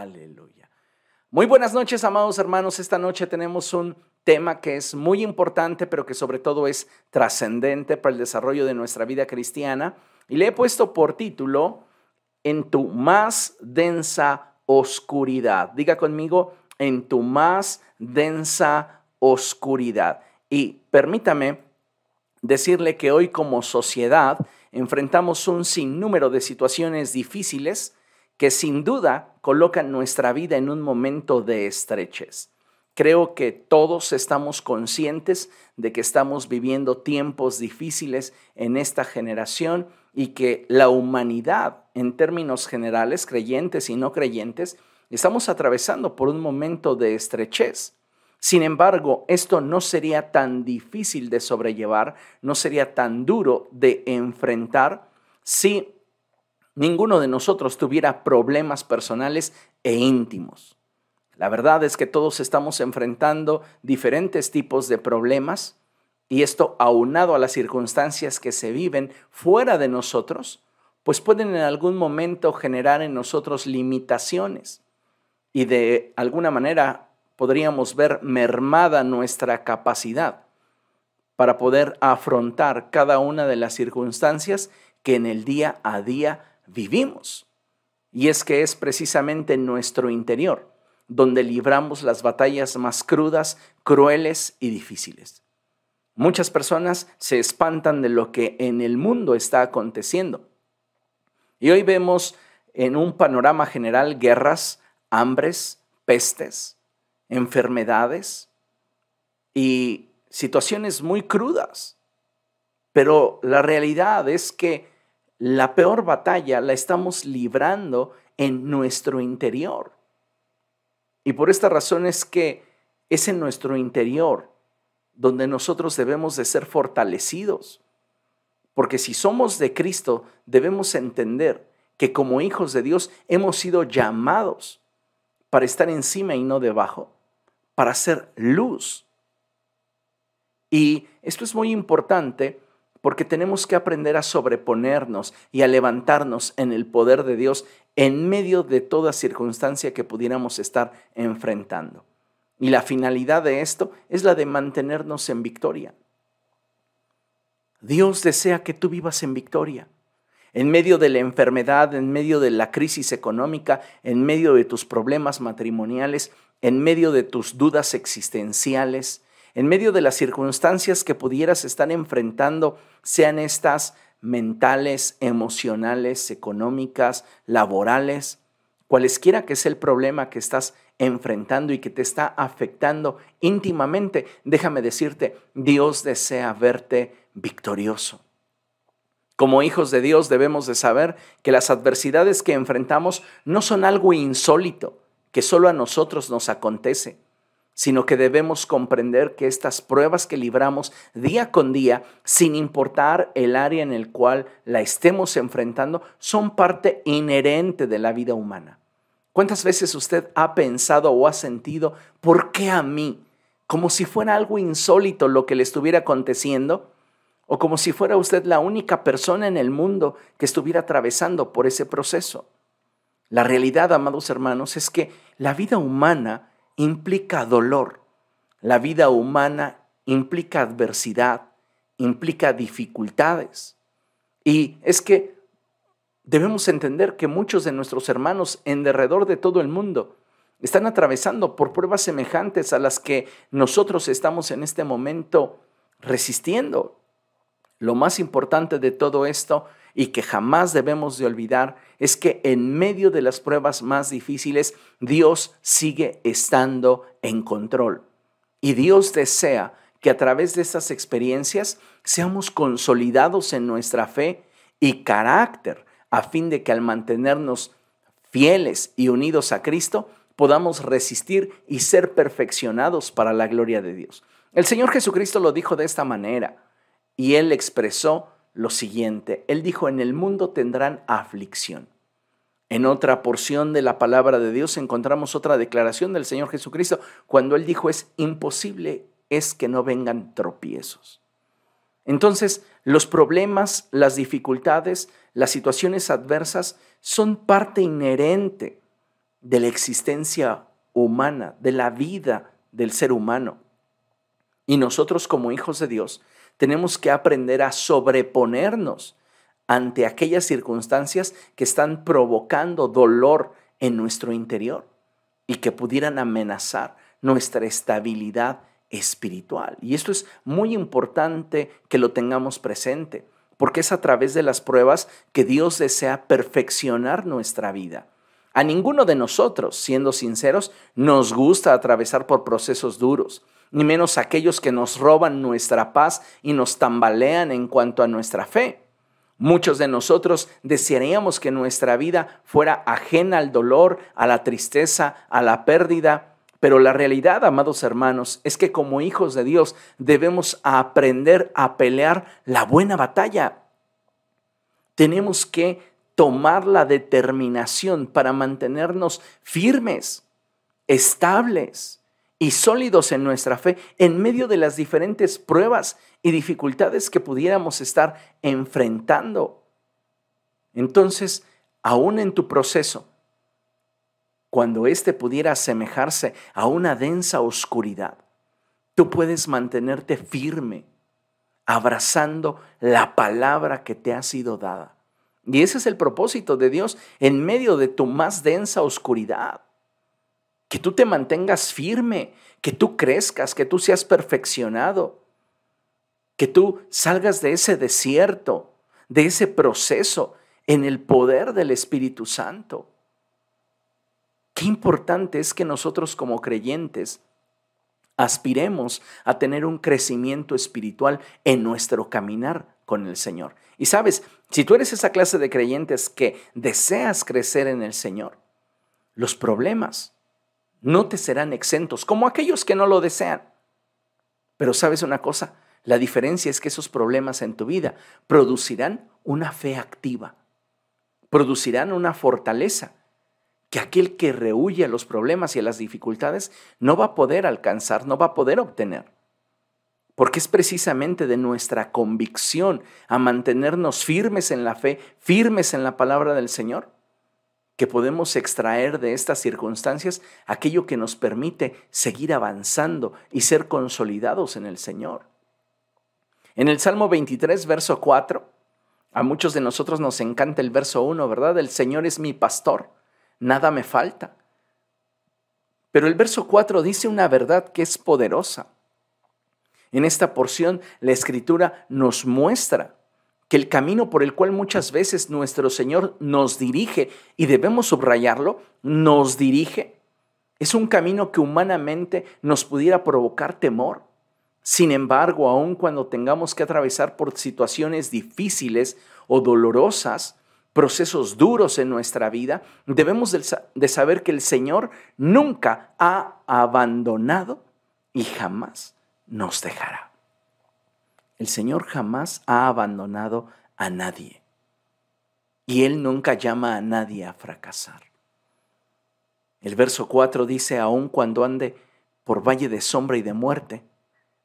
Aleluya. Muy buenas noches, amados hermanos. Esta noche tenemos un tema que es muy importante, pero que sobre todo es trascendente para el desarrollo de nuestra vida cristiana. Y le he puesto por título, En tu más densa oscuridad. Diga conmigo, en tu más densa oscuridad. Y permítame decirle que hoy como sociedad enfrentamos un sinnúmero de situaciones difíciles que sin duda colocan nuestra vida en un momento de estrechez. Creo que todos estamos conscientes de que estamos viviendo tiempos difíciles en esta generación y que la humanidad, en términos generales, creyentes y no creyentes, estamos atravesando por un momento de estrechez. Sin embargo, esto no sería tan difícil de sobrellevar, no sería tan duro de enfrentar si ninguno de nosotros tuviera problemas personales e íntimos. La verdad es que todos estamos enfrentando diferentes tipos de problemas y esto aunado a las circunstancias que se viven fuera de nosotros, pues pueden en algún momento generar en nosotros limitaciones y de alguna manera podríamos ver mermada nuestra capacidad para poder afrontar cada una de las circunstancias que en el día a día vivimos. Y es que es precisamente en nuestro interior donde libramos las batallas más crudas, crueles y difíciles. Muchas personas se espantan de lo que en el mundo está aconteciendo. Y hoy vemos en un panorama general guerras, hambres, pestes, enfermedades y situaciones muy crudas. Pero la realidad es que la peor batalla la estamos librando en nuestro interior. Y por esta razón es que es en nuestro interior donde nosotros debemos de ser fortalecidos. Porque si somos de Cristo, debemos entender que como hijos de Dios hemos sido llamados para estar encima y no debajo para ser luz. Y esto es muy importante porque tenemos que aprender a sobreponernos y a levantarnos en el poder de Dios en medio de toda circunstancia que pudiéramos estar enfrentando. Y la finalidad de esto es la de mantenernos en victoria. Dios desea que tú vivas en victoria. En medio de la enfermedad, en medio de la crisis económica, en medio de tus problemas matrimoniales, en medio de tus dudas existenciales, en medio de las circunstancias que pudieras estar enfrentando, sean estas mentales, emocionales, económicas, laborales, cualesquiera que sea el problema que estás enfrentando y que te está afectando íntimamente, déjame decirte, Dios desea verte victorioso. Como hijos de Dios debemos de saber que las adversidades que enfrentamos no son algo insólito, que solo a nosotros nos acontece, sino que debemos comprender que estas pruebas que libramos día con día, sin importar el área en el cual la estemos enfrentando, son parte inherente de la vida humana. ¿Cuántas veces usted ha pensado o ha sentido, ¿por qué a mí? Como si fuera algo insólito lo que le estuviera aconteciendo, o como si fuera usted la única persona en el mundo que estuviera atravesando por ese proceso. La realidad, amados hermanos, es que la vida humana implica dolor, la vida humana implica adversidad, implica dificultades. Y es que debemos entender que muchos de nuestros hermanos en derredor de todo el mundo están atravesando por pruebas semejantes a las que nosotros estamos en este momento resistiendo. Lo más importante de todo esto y que jamás debemos de olvidar es que en medio de las pruebas más difíciles, Dios sigue estando en control. Y Dios desea que a través de estas experiencias seamos consolidados en nuestra fe y carácter, a fin de que al mantenernos fieles y unidos a Cristo, podamos resistir y ser perfeccionados para la gloria de Dios. El Señor Jesucristo lo dijo de esta manera y Él expresó lo siguiente. Él dijo, en el mundo tendrán aflicción. En otra porción de la palabra de Dios encontramos otra declaración del Señor Jesucristo cuando Él dijo, es imposible es que no vengan tropiezos. Entonces, los problemas, las dificultades, las situaciones adversas son parte inherente de la existencia humana, de la vida del ser humano. Y nosotros como hijos de Dios tenemos que aprender a sobreponernos ante aquellas circunstancias que están provocando dolor en nuestro interior y que pudieran amenazar nuestra estabilidad espiritual. Y esto es muy importante que lo tengamos presente, porque es a través de las pruebas que Dios desea perfeccionar nuestra vida. A ninguno de nosotros, siendo sinceros, nos gusta atravesar por procesos duros, ni menos aquellos que nos roban nuestra paz y nos tambalean en cuanto a nuestra fe. Muchos de nosotros desearíamos que nuestra vida fuera ajena al dolor, a la tristeza, a la pérdida, pero la realidad, amados hermanos, es que como hijos de Dios debemos aprender a pelear la buena batalla. Tenemos que tomar la determinación para mantenernos firmes, estables y sólidos en nuestra fe en medio de las diferentes pruebas y dificultades que pudiéramos estar enfrentando. Entonces, aún en tu proceso, cuando éste pudiera asemejarse a una densa oscuridad, tú puedes mantenerte firme, abrazando la palabra que te ha sido dada. Y ese es el propósito de Dios en medio de tu más densa oscuridad. Que tú te mantengas firme, que tú crezcas, que tú seas perfeccionado, que tú salgas de ese desierto, de ese proceso en el poder del Espíritu Santo. Qué importante es que nosotros como creyentes aspiremos a tener un crecimiento espiritual en nuestro caminar con el Señor. Y sabes, si tú eres esa clase de creyentes que deseas crecer en el Señor, los problemas no te serán exentos, como aquellos que no lo desean. Pero sabes una cosa, la diferencia es que esos problemas en tu vida producirán una fe activa, producirán una fortaleza que aquel que rehuye a los problemas y a las dificultades no va a poder alcanzar, no va a poder obtener. Porque es precisamente de nuestra convicción a mantenernos firmes en la fe, firmes en la palabra del Señor, que podemos extraer de estas circunstancias aquello que nos permite seguir avanzando y ser consolidados en el Señor. En el Salmo 23, verso 4, a muchos de nosotros nos encanta el verso 1, ¿verdad? El Señor es mi pastor nada me falta. Pero el verso 4 dice una verdad que es poderosa. En esta porción la escritura nos muestra que el camino por el cual muchas veces nuestro Señor nos dirige, y debemos subrayarlo, nos dirige, es un camino que humanamente nos pudiera provocar temor. Sin embargo, aun cuando tengamos que atravesar por situaciones difíciles o dolorosas, procesos duros en nuestra vida, debemos de saber que el Señor nunca ha abandonado y jamás nos dejará. El Señor jamás ha abandonado a nadie. Y Él nunca llama a nadie a fracasar. El verso 4 dice, aun cuando ande por valle de sombra y de muerte,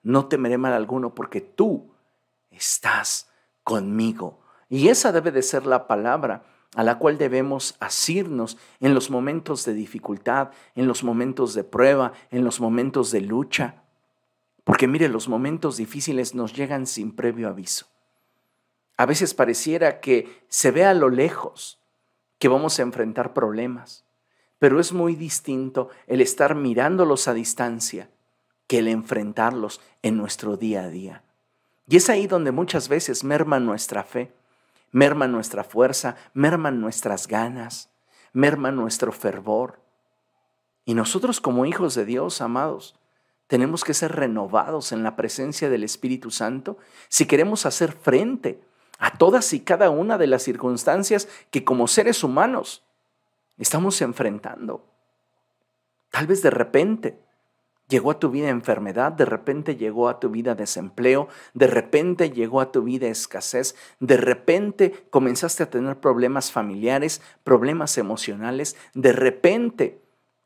no temeré mal alguno porque tú estás conmigo y esa debe de ser la palabra a la cual debemos asirnos en los momentos de dificultad, en los momentos de prueba, en los momentos de lucha. Porque mire, los momentos difíciles nos llegan sin previo aviso. A veces pareciera que se ve a lo lejos que vamos a enfrentar problemas, pero es muy distinto el estar mirándolos a distancia que el enfrentarlos en nuestro día a día. Y es ahí donde muchas veces merma nuestra fe merman nuestra fuerza, merman nuestras ganas, merman nuestro fervor. Y nosotros como hijos de Dios, amados, tenemos que ser renovados en la presencia del Espíritu Santo si queremos hacer frente a todas y cada una de las circunstancias que como seres humanos estamos enfrentando. Tal vez de repente Llegó a tu vida enfermedad, de repente llegó a tu vida desempleo, de repente llegó a tu vida escasez, de repente comenzaste a tener problemas familiares, problemas emocionales, de repente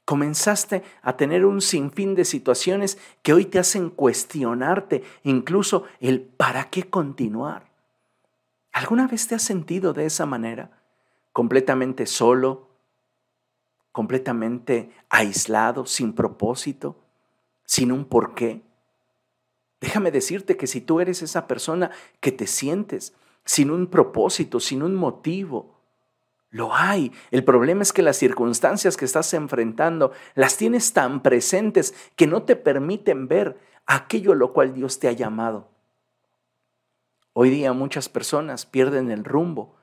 comenzaste a tener un sinfín de situaciones que hoy te hacen cuestionarte incluso el para qué continuar. ¿Alguna vez te has sentido de esa manera? Completamente solo, completamente aislado, sin propósito, sin un porqué. Déjame decirte que si tú eres esa persona que te sientes sin un propósito, sin un motivo, lo hay. El problema es que las circunstancias que estás enfrentando las tienes tan presentes que no te permiten ver aquello a lo cual Dios te ha llamado. Hoy día muchas personas pierden el rumbo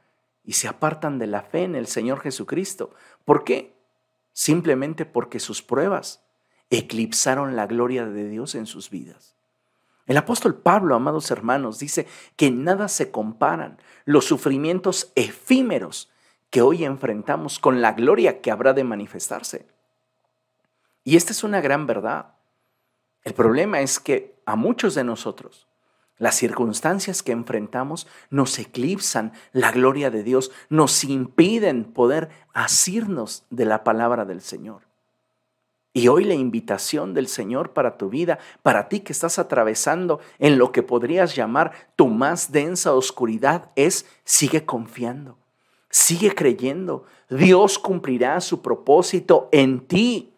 y se apartan de la fe en el Señor Jesucristo. ¿Por qué? Simplemente porque sus pruebas eclipsaron la gloria de Dios en sus vidas. El apóstol Pablo, amados hermanos, dice que nada se comparan los sufrimientos efímeros que hoy enfrentamos con la gloria que habrá de manifestarse. Y esta es una gran verdad. El problema es que a muchos de nosotros las circunstancias que enfrentamos nos eclipsan la gloria de Dios, nos impiden poder asirnos de la palabra del Señor. Y hoy la invitación del Señor para tu vida, para ti que estás atravesando en lo que podrías llamar tu más densa oscuridad, es sigue confiando. Sigue creyendo. Dios cumplirá su propósito en ti.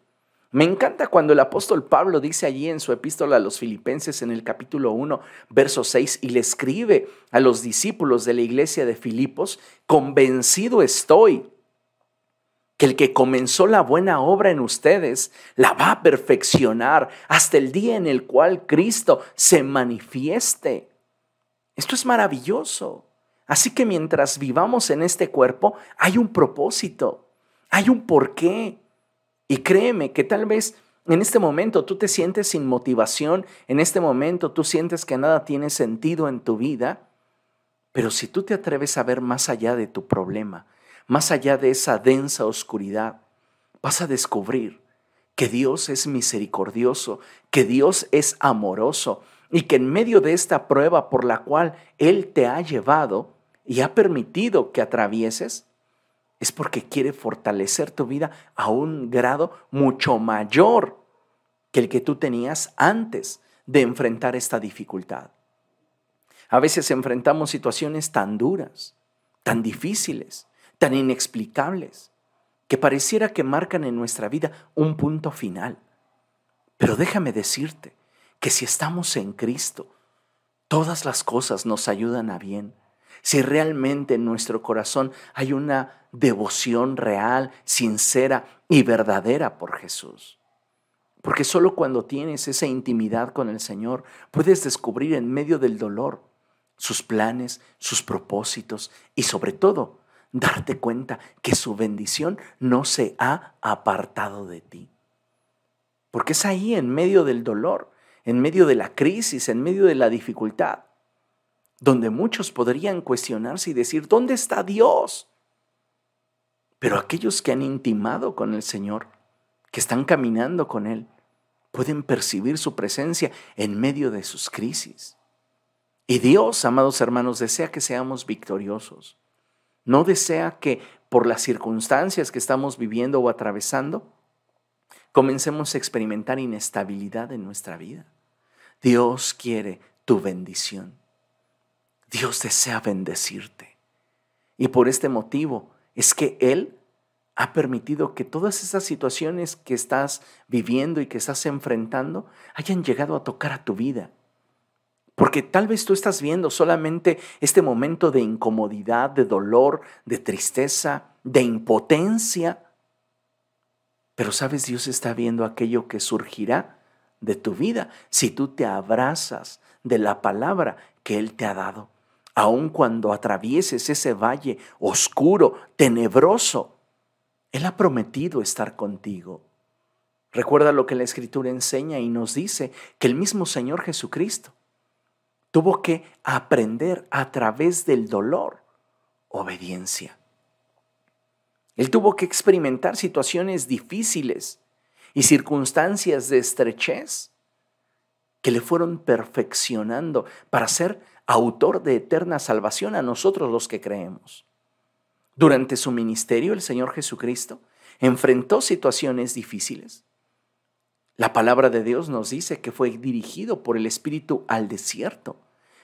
Me encanta cuando el apóstol Pablo dice allí en su epístola a los filipenses en el capítulo 1, verso 6, y le escribe a los discípulos de la iglesia de Filipos, convencido estoy que el que comenzó la buena obra en ustedes la va a perfeccionar hasta el día en el cual Cristo se manifieste. Esto es maravilloso. Así que mientras vivamos en este cuerpo, hay un propósito, hay un porqué. Y créeme que tal vez en este momento tú te sientes sin motivación, en este momento tú sientes que nada tiene sentido en tu vida, pero si tú te atreves a ver más allá de tu problema, más allá de esa densa oscuridad, vas a descubrir que Dios es misericordioso, que Dios es amoroso y que en medio de esta prueba por la cual Él te ha llevado, y ha permitido que atravieses, es porque quiere fortalecer tu vida a un grado mucho mayor que el que tú tenías antes de enfrentar esta dificultad. A veces enfrentamos situaciones tan duras, tan difíciles, tan inexplicables, que pareciera que marcan en nuestra vida un punto final. Pero déjame decirte que si estamos en Cristo, todas las cosas nos ayudan a bien si realmente en nuestro corazón hay una devoción real, sincera y verdadera por Jesús. Porque solo cuando tienes esa intimidad con el Señor puedes descubrir en medio del dolor sus planes, sus propósitos y sobre todo darte cuenta que su bendición no se ha apartado de ti. Porque es ahí en medio del dolor, en medio de la crisis, en medio de la dificultad, donde muchos podrían cuestionarse y decir, ¿dónde está Dios? Pero aquellos que han intimado con el Señor, que están caminando con Él, pueden percibir su presencia en medio de sus crisis. Y Dios, amados hermanos, desea que seamos victoriosos. No desea que por las circunstancias que estamos viviendo o atravesando, comencemos a experimentar inestabilidad en nuestra vida. Dios quiere tu bendición. Dios desea bendecirte. Y por este motivo es que Él ha permitido que todas esas situaciones que estás viviendo y que estás enfrentando hayan llegado a tocar a tu vida. Porque tal vez tú estás viendo solamente este momento de incomodidad, de dolor, de tristeza, de impotencia. Pero sabes, Dios está viendo aquello que surgirá de tu vida si tú te abrazas de la palabra que Él te ha dado aun cuando atravieses ese valle oscuro, tenebroso, Él ha prometido estar contigo. Recuerda lo que la Escritura enseña y nos dice que el mismo Señor Jesucristo tuvo que aprender a través del dolor obediencia. Él tuvo que experimentar situaciones difíciles y circunstancias de estrechez que le fueron perfeccionando para ser autor de eterna salvación a nosotros los que creemos. Durante su ministerio, el Señor Jesucristo enfrentó situaciones difíciles. La palabra de Dios nos dice que fue dirigido por el Espíritu al desierto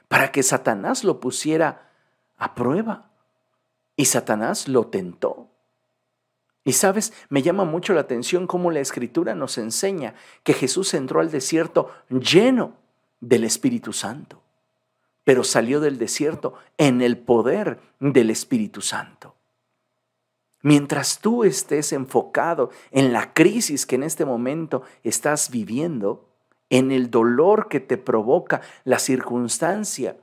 para que Satanás lo pusiera a prueba. Y Satanás lo tentó. Y sabes, me llama mucho la atención cómo la escritura nos enseña que Jesús entró al desierto lleno del Espíritu Santo, pero salió del desierto en el poder del Espíritu Santo. Mientras tú estés enfocado en la crisis que en este momento estás viviendo, en el dolor que te provoca la circunstancia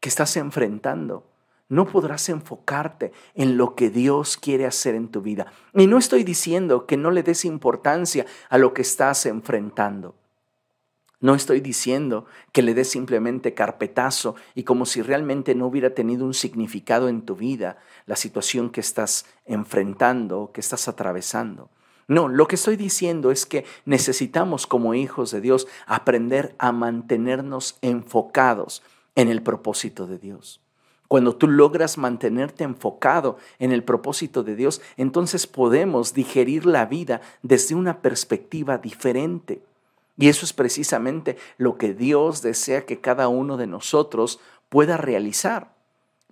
que estás enfrentando, no podrás enfocarte en lo que Dios quiere hacer en tu vida. Y no estoy diciendo que no le des importancia a lo que estás enfrentando. No estoy diciendo que le des simplemente carpetazo y como si realmente no hubiera tenido un significado en tu vida la situación que estás enfrentando, que estás atravesando. No, lo que estoy diciendo es que necesitamos como hijos de Dios aprender a mantenernos enfocados en el propósito de Dios. Cuando tú logras mantenerte enfocado en el propósito de Dios, entonces podemos digerir la vida desde una perspectiva diferente. Y eso es precisamente lo que Dios desea que cada uno de nosotros pueda realizar,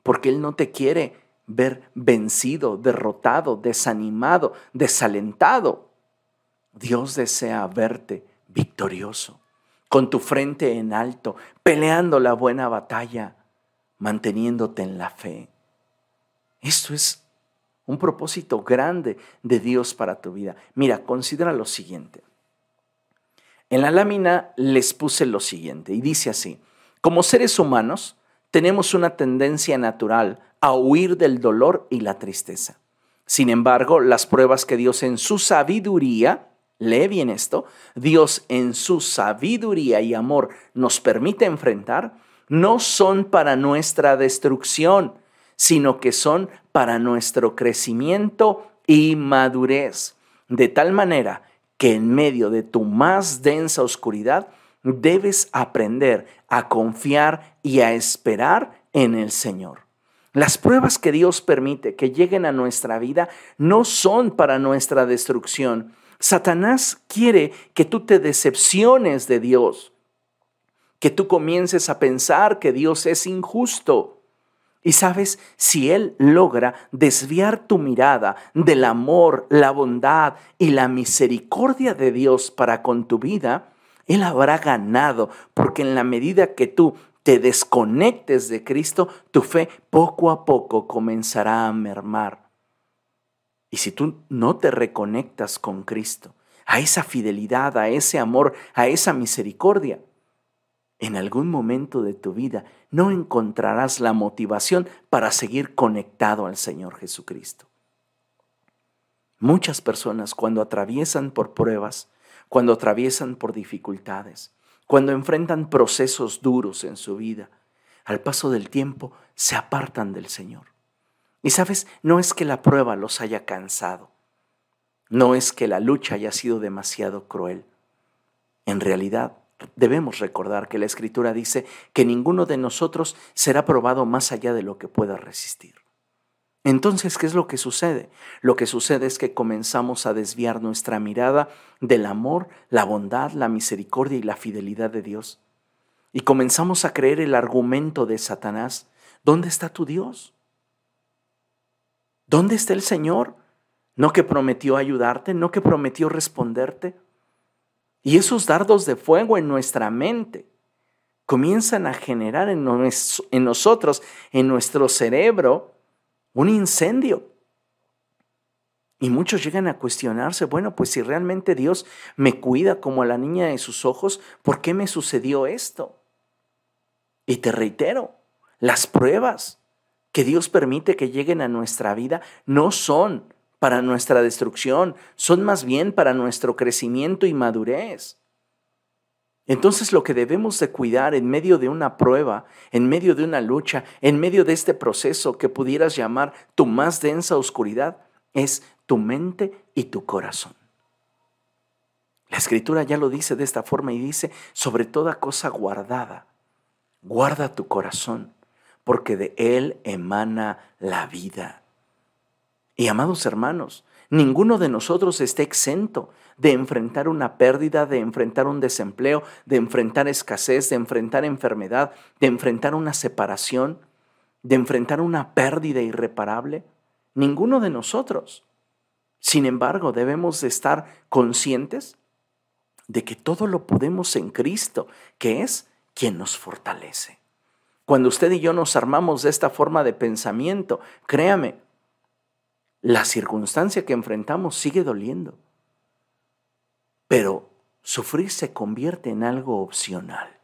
porque Él no te quiere ver vencido, derrotado, desanimado, desalentado. Dios desea verte victorioso, con tu frente en alto, peleando la buena batalla, manteniéndote en la fe. Esto es un propósito grande de Dios para tu vida. Mira, considera lo siguiente. En la lámina les puse lo siguiente y dice así, como seres humanos tenemos una tendencia natural a huir del dolor y la tristeza. Sin embargo, las pruebas que Dios en su sabiduría, lee bien esto, Dios en su sabiduría y amor nos permite enfrentar, no son para nuestra destrucción, sino que son para nuestro crecimiento y madurez. De tal manera que en medio de tu más densa oscuridad debes aprender a confiar y a esperar en el Señor. Las pruebas que Dios permite que lleguen a nuestra vida no son para nuestra destrucción. Satanás quiere que tú te decepciones de Dios, que tú comiences a pensar que Dios es injusto. Y sabes, si Él logra desviar tu mirada del amor, la bondad y la misericordia de Dios para con tu vida, Él habrá ganado, porque en la medida que tú te desconectes de Cristo, tu fe poco a poco comenzará a mermar. Y si tú no te reconectas con Cristo, a esa fidelidad, a ese amor, a esa misericordia, en algún momento de tu vida no encontrarás la motivación para seguir conectado al Señor Jesucristo. Muchas personas cuando atraviesan por pruebas, cuando atraviesan por dificultades, cuando enfrentan procesos duros en su vida, al paso del tiempo se apartan del Señor. Y sabes, no es que la prueba los haya cansado, no es que la lucha haya sido demasiado cruel. En realidad, debemos recordar que la Escritura dice que ninguno de nosotros será probado más allá de lo que pueda resistir. Entonces, ¿qué es lo que sucede? Lo que sucede es que comenzamos a desviar nuestra mirada del amor, la bondad, la misericordia y la fidelidad de Dios. Y comenzamos a creer el argumento de Satanás. ¿Dónde está tu Dios? ¿Dónde está el Señor? ¿No que prometió ayudarte? ¿No que prometió responderte? Y esos dardos de fuego en nuestra mente comienzan a generar en, nosotros, en nuestro cerebro, un incendio. Y muchos llegan a cuestionarse, bueno, pues si realmente Dios me cuida como a la niña de sus ojos, ¿por qué me sucedió esto? Y te reitero, las pruebas que Dios permite que lleguen a nuestra vida no son para nuestra destrucción, son más bien para nuestro crecimiento y madurez. Entonces lo que debemos de cuidar en medio de una prueba, en medio de una lucha, en medio de este proceso que pudieras llamar tu más densa oscuridad, es tu mente y tu corazón. La escritura ya lo dice de esta forma y dice, sobre toda cosa guardada, guarda tu corazón, porque de él emana la vida. Y amados hermanos, ninguno de nosotros está exento de enfrentar una pérdida, de enfrentar un desempleo, de enfrentar escasez, de enfrentar enfermedad, de enfrentar una separación, de enfrentar una pérdida irreparable. Ninguno de nosotros. Sin embargo, debemos de estar conscientes de que todo lo podemos en Cristo, que es quien nos fortalece. Cuando usted y yo nos armamos de esta forma de pensamiento, créame, la circunstancia que enfrentamos sigue doliendo. Pero sufrir se convierte en algo opcional.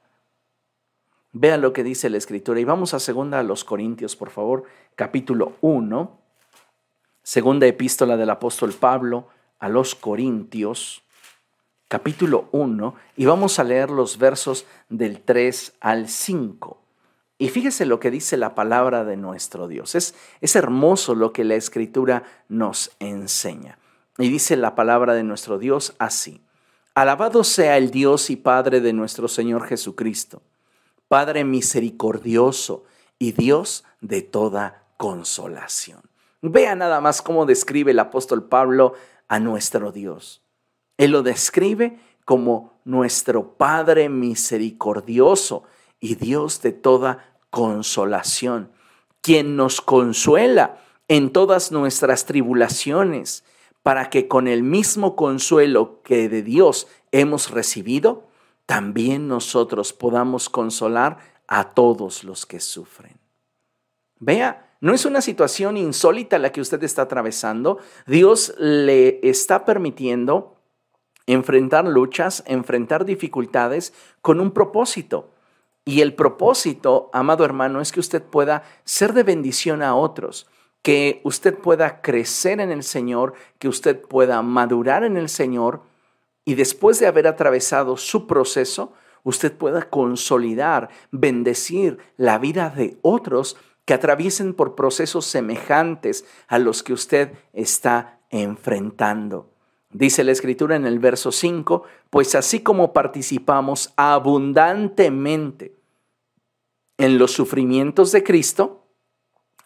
Vea lo que dice la escritura y vamos a segunda a los Corintios, por favor, capítulo 1, segunda epístola del apóstol Pablo a los Corintios, capítulo 1, y vamos a leer los versos del 3 al 5. Y fíjese lo que dice la palabra de nuestro Dios. Es, es hermoso lo que la escritura nos enseña. Y dice la palabra de nuestro Dios así. Alabado sea el Dios y Padre de nuestro Señor Jesucristo, Padre misericordioso y Dios de toda consolación. Vea nada más cómo describe el apóstol Pablo a nuestro Dios. Él lo describe como nuestro Padre misericordioso y Dios de toda consolación, quien nos consuela en todas nuestras tribulaciones, para que con el mismo consuelo que de Dios hemos recibido, también nosotros podamos consolar a todos los que sufren. Vea, no es una situación insólita la que usted está atravesando. Dios le está permitiendo enfrentar luchas, enfrentar dificultades con un propósito. Y el propósito, amado hermano, es que usted pueda ser de bendición a otros, que usted pueda crecer en el Señor, que usted pueda madurar en el Señor y después de haber atravesado su proceso, usted pueda consolidar, bendecir la vida de otros que atraviesen por procesos semejantes a los que usted está enfrentando. Dice la escritura en el verso 5, pues así como participamos abundantemente en los sufrimientos de Cristo,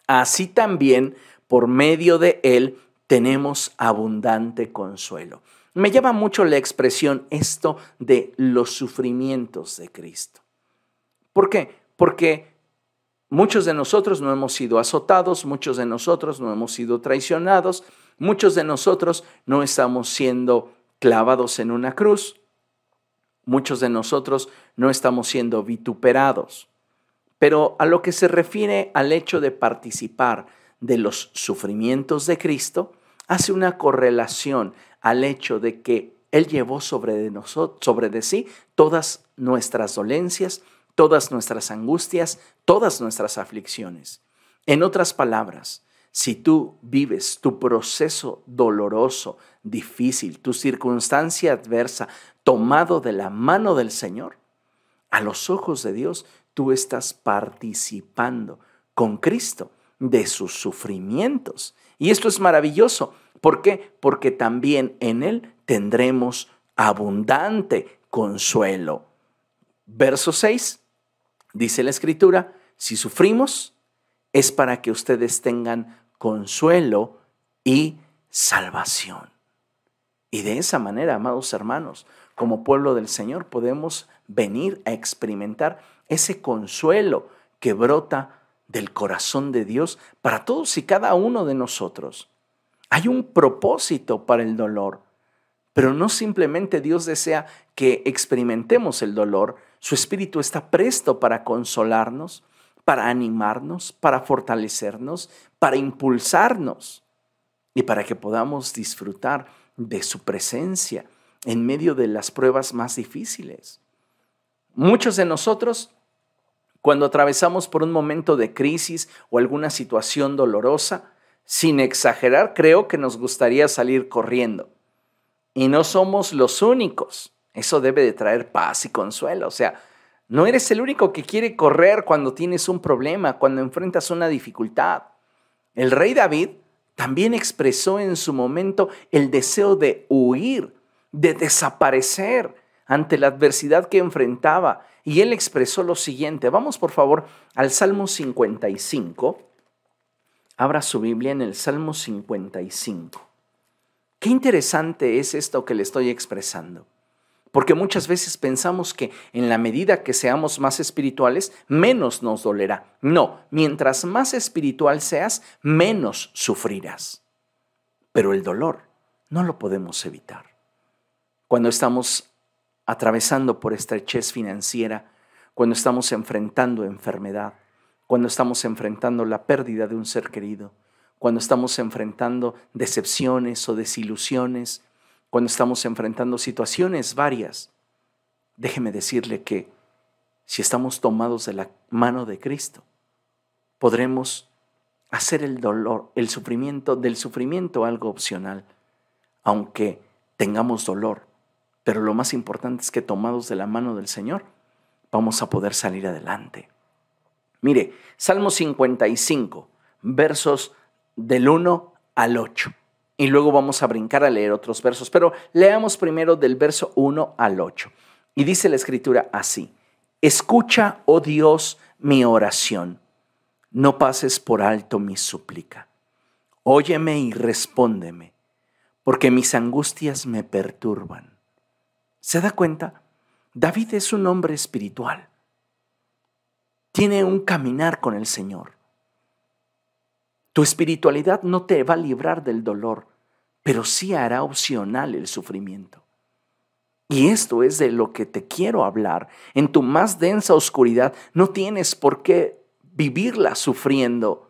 así también por medio de Él tenemos abundante consuelo. Me llama mucho la expresión esto de los sufrimientos de Cristo. ¿Por qué? Porque muchos de nosotros no hemos sido azotados, muchos de nosotros no hemos sido traicionados, Muchos de nosotros no estamos siendo clavados en una cruz. Muchos de nosotros no estamos siendo vituperados. Pero a lo que se refiere al hecho de participar de los sufrimientos de Cristo, hace una correlación al hecho de que Él llevó sobre de, nosotros, sobre de sí todas nuestras dolencias, todas nuestras angustias, todas nuestras aflicciones. En otras palabras, si tú vives tu proceso doloroso, difícil, tu circunstancia adversa, tomado de la mano del Señor, a los ojos de Dios tú estás participando con Cristo de sus sufrimientos. Y esto es maravilloso. ¿Por qué? Porque también en Él tendremos abundante consuelo. Verso 6, dice la Escritura, si sufrimos, es para que ustedes tengan consuelo y salvación. Y de esa manera, amados hermanos, como pueblo del Señor podemos venir a experimentar ese consuelo que brota del corazón de Dios para todos y cada uno de nosotros. Hay un propósito para el dolor, pero no simplemente Dios desea que experimentemos el dolor, su espíritu está presto para consolarnos, para animarnos, para fortalecernos, para impulsarnos y para que podamos disfrutar de su presencia en medio de las pruebas más difíciles. Muchos de nosotros, cuando atravesamos por un momento de crisis o alguna situación dolorosa, sin exagerar, creo que nos gustaría salir corriendo. Y no somos los únicos. Eso debe de traer paz y consuelo. O sea, no eres el único que quiere correr cuando tienes un problema, cuando enfrentas una dificultad. El rey David también expresó en su momento el deseo de huir, de desaparecer ante la adversidad que enfrentaba. Y él expresó lo siguiente. Vamos por favor al Salmo 55. Abra su Biblia en el Salmo 55. Qué interesante es esto que le estoy expresando. Porque muchas veces pensamos que en la medida que seamos más espirituales, menos nos dolerá. No, mientras más espiritual seas, menos sufrirás. Pero el dolor no lo podemos evitar. Cuando estamos atravesando por estrechez financiera, cuando estamos enfrentando enfermedad, cuando estamos enfrentando la pérdida de un ser querido, cuando estamos enfrentando decepciones o desilusiones, cuando estamos enfrentando situaciones varias, déjeme decirle que si estamos tomados de la mano de Cristo, podremos hacer el dolor, el sufrimiento, del sufrimiento algo opcional, aunque tengamos dolor. Pero lo más importante es que tomados de la mano del Señor, vamos a poder salir adelante. Mire, Salmo 55, versos del 1 al 8. Y luego vamos a brincar a leer otros versos, pero leamos primero del verso 1 al 8. Y dice la escritura así, escucha, oh Dios, mi oración, no pases por alto mi súplica. Óyeme y respóndeme, porque mis angustias me perturban. ¿Se da cuenta? David es un hombre espiritual. Tiene un caminar con el Señor. Tu espiritualidad no te va a librar del dolor, pero sí hará opcional el sufrimiento. Y esto es de lo que te quiero hablar. En tu más densa oscuridad no tienes por qué vivirla sufriendo.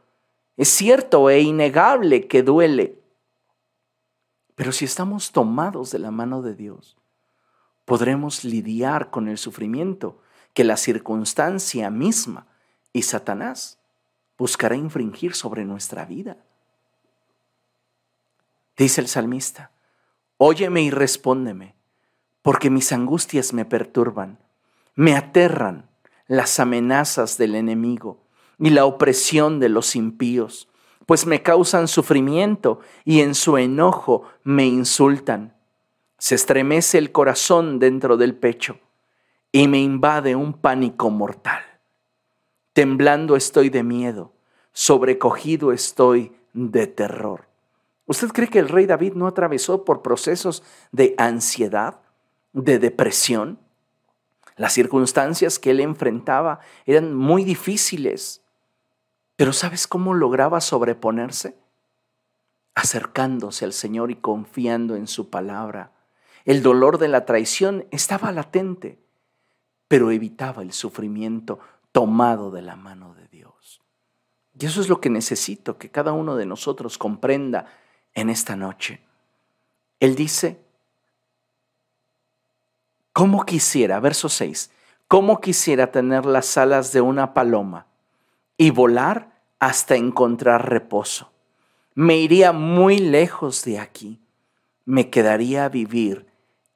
Es cierto e innegable que duele. Pero si estamos tomados de la mano de Dios, podremos lidiar con el sufrimiento que la circunstancia misma y Satanás buscará infringir sobre nuestra vida. Dice el salmista, óyeme y respóndeme, porque mis angustias me perturban, me aterran las amenazas del enemigo y la opresión de los impíos, pues me causan sufrimiento y en su enojo me insultan. Se estremece el corazón dentro del pecho y me invade un pánico mortal. Temblando estoy de miedo, sobrecogido estoy de terror. ¿Usted cree que el rey David no atravesó por procesos de ansiedad, de depresión? Las circunstancias que él enfrentaba eran muy difíciles. Pero ¿sabes cómo lograba sobreponerse? Acercándose al Señor y confiando en su palabra. El dolor de la traición estaba latente, pero evitaba el sufrimiento tomado de la mano de Dios. Y eso es lo que necesito que cada uno de nosotros comprenda en esta noche. Él dice, ¿cómo quisiera, verso 6, cómo quisiera tener las alas de una paloma y volar hasta encontrar reposo? Me iría muy lejos de aquí, me quedaría a vivir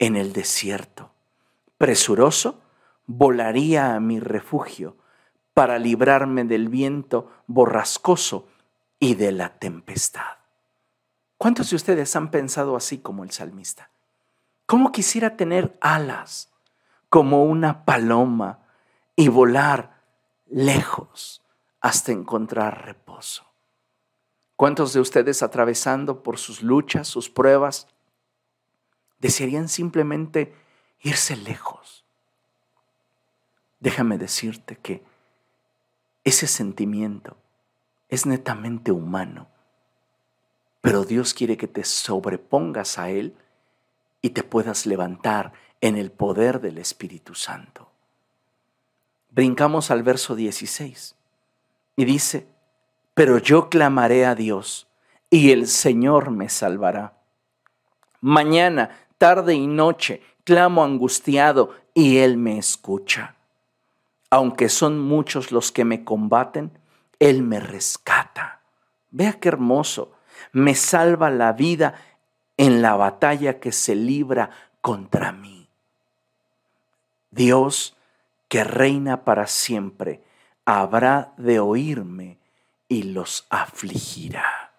en el desierto. Presuroso, volaría a mi refugio para librarme del viento borrascoso y de la tempestad. ¿Cuántos de ustedes han pensado así como el salmista? ¿Cómo quisiera tener alas como una paloma y volar lejos hasta encontrar reposo? ¿Cuántos de ustedes atravesando por sus luchas, sus pruebas, desearían simplemente irse lejos? Déjame decirte que ese sentimiento es netamente humano, pero Dios quiere que te sobrepongas a Él y te puedas levantar en el poder del Espíritu Santo. Brincamos al verso 16 y dice, pero yo clamaré a Dios y el Señor me salvará. Mañana, tarde y noche, clamo angustiado y Él me escucha aunque son muchos los que me combaten, Él me rescata. Vea qué hermoso. Me salva la vida en la batalla que se libra contra mí. Dios, que reina para siempre, habrá de oírme y los afligirá.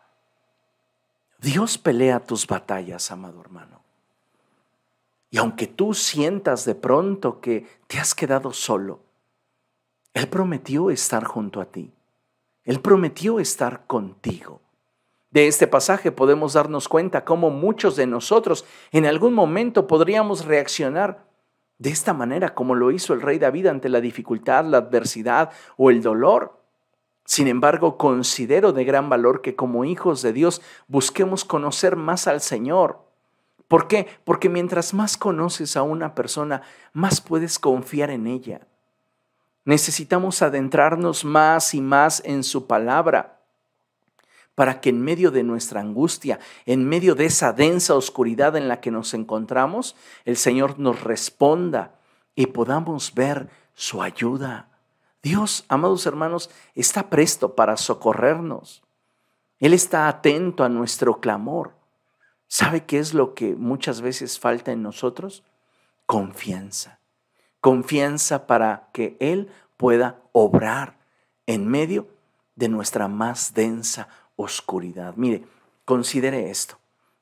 Dios pelea tus batallas, amado hermano. Y aunque tú sientas de pronto que te has quedado solo, él prometió estar junto a ti. Él prometió estar contigo. De este pasaje podemos darnos cuenta cómo muchos de nosotros en algún momento podríamos reaccionar de esta manera como lo hizo el rey David ante la dificultad, la adversidad o el dolor. Sin embargo, considero de gran valor que como hijos de Dios busquemos conocer más al Señor, ¿Por qué? Porque mientras más conoces a una persona, más puedes confiar en ella. Necesitamos adentrarnos más y más en su palabra para que en medio de nuestra angustia, en medio de esa densa oscuridad en la que nos encontramos, el Señor nos responda y podamos ver su ayuda. Dios, amados hermanos, está presto para socorrernos. Él está atento a nuestro clamor. ¿Sabe qué es lo que muchas veces falta en nosotros? Confianza. Confianza para que Él pueda obrar en medio de nuestra más densa oscuridad. Mire, considere esto.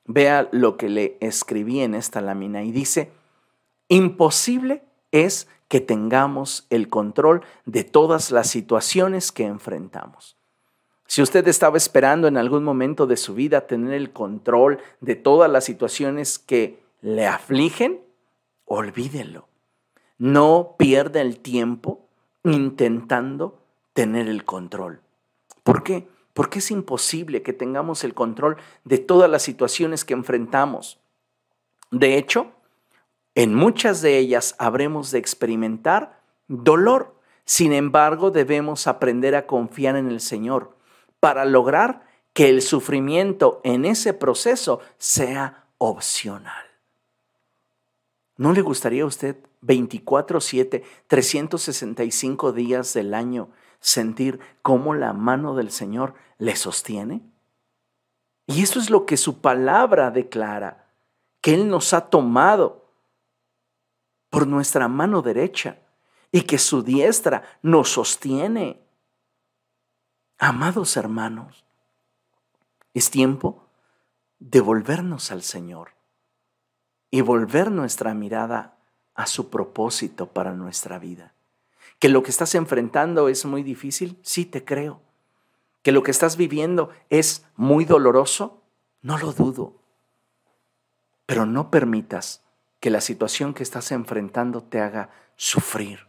Vea lo que le escribí en esta lámina y dice, imposible es que tengamos el control de todas las situaciones que enfrentamos. Si usted estaba esperando en algún momento de su vida tener el control de todas las situaciones que le afligen, olvídelo. No pierda el tiempo intentando tener el control. ¿Por qué? Porque es imposible que tengamos el control de todas las situaciones que enfrentamos. De hecho, en muchas de ellas habremos de experimentar dolor. Sin embargo, debemos aprender a confiar en el Señor para lograr que el sufrimiento en ese proceso sea opcional. ¿No le gustaría a usted 24/7, 365 días del año sentir cómo la mano del Señor le sostiene? Y eso es lo que su palabra declara, que Él nos ha tomado por nuestra mano derecha y que su diestra nos sostiene. Amados hermanos, es tiempo de volvernos al Señor y volver nuestra mirada a su propósito para nuestra vida. Que lo que estás enfrentando es muy difícil, sí te creo. Que lo que estás viviendo es muy doloroso, no lo dudo. Pero no permitas que la situación que estás enfrentando te haga sufrir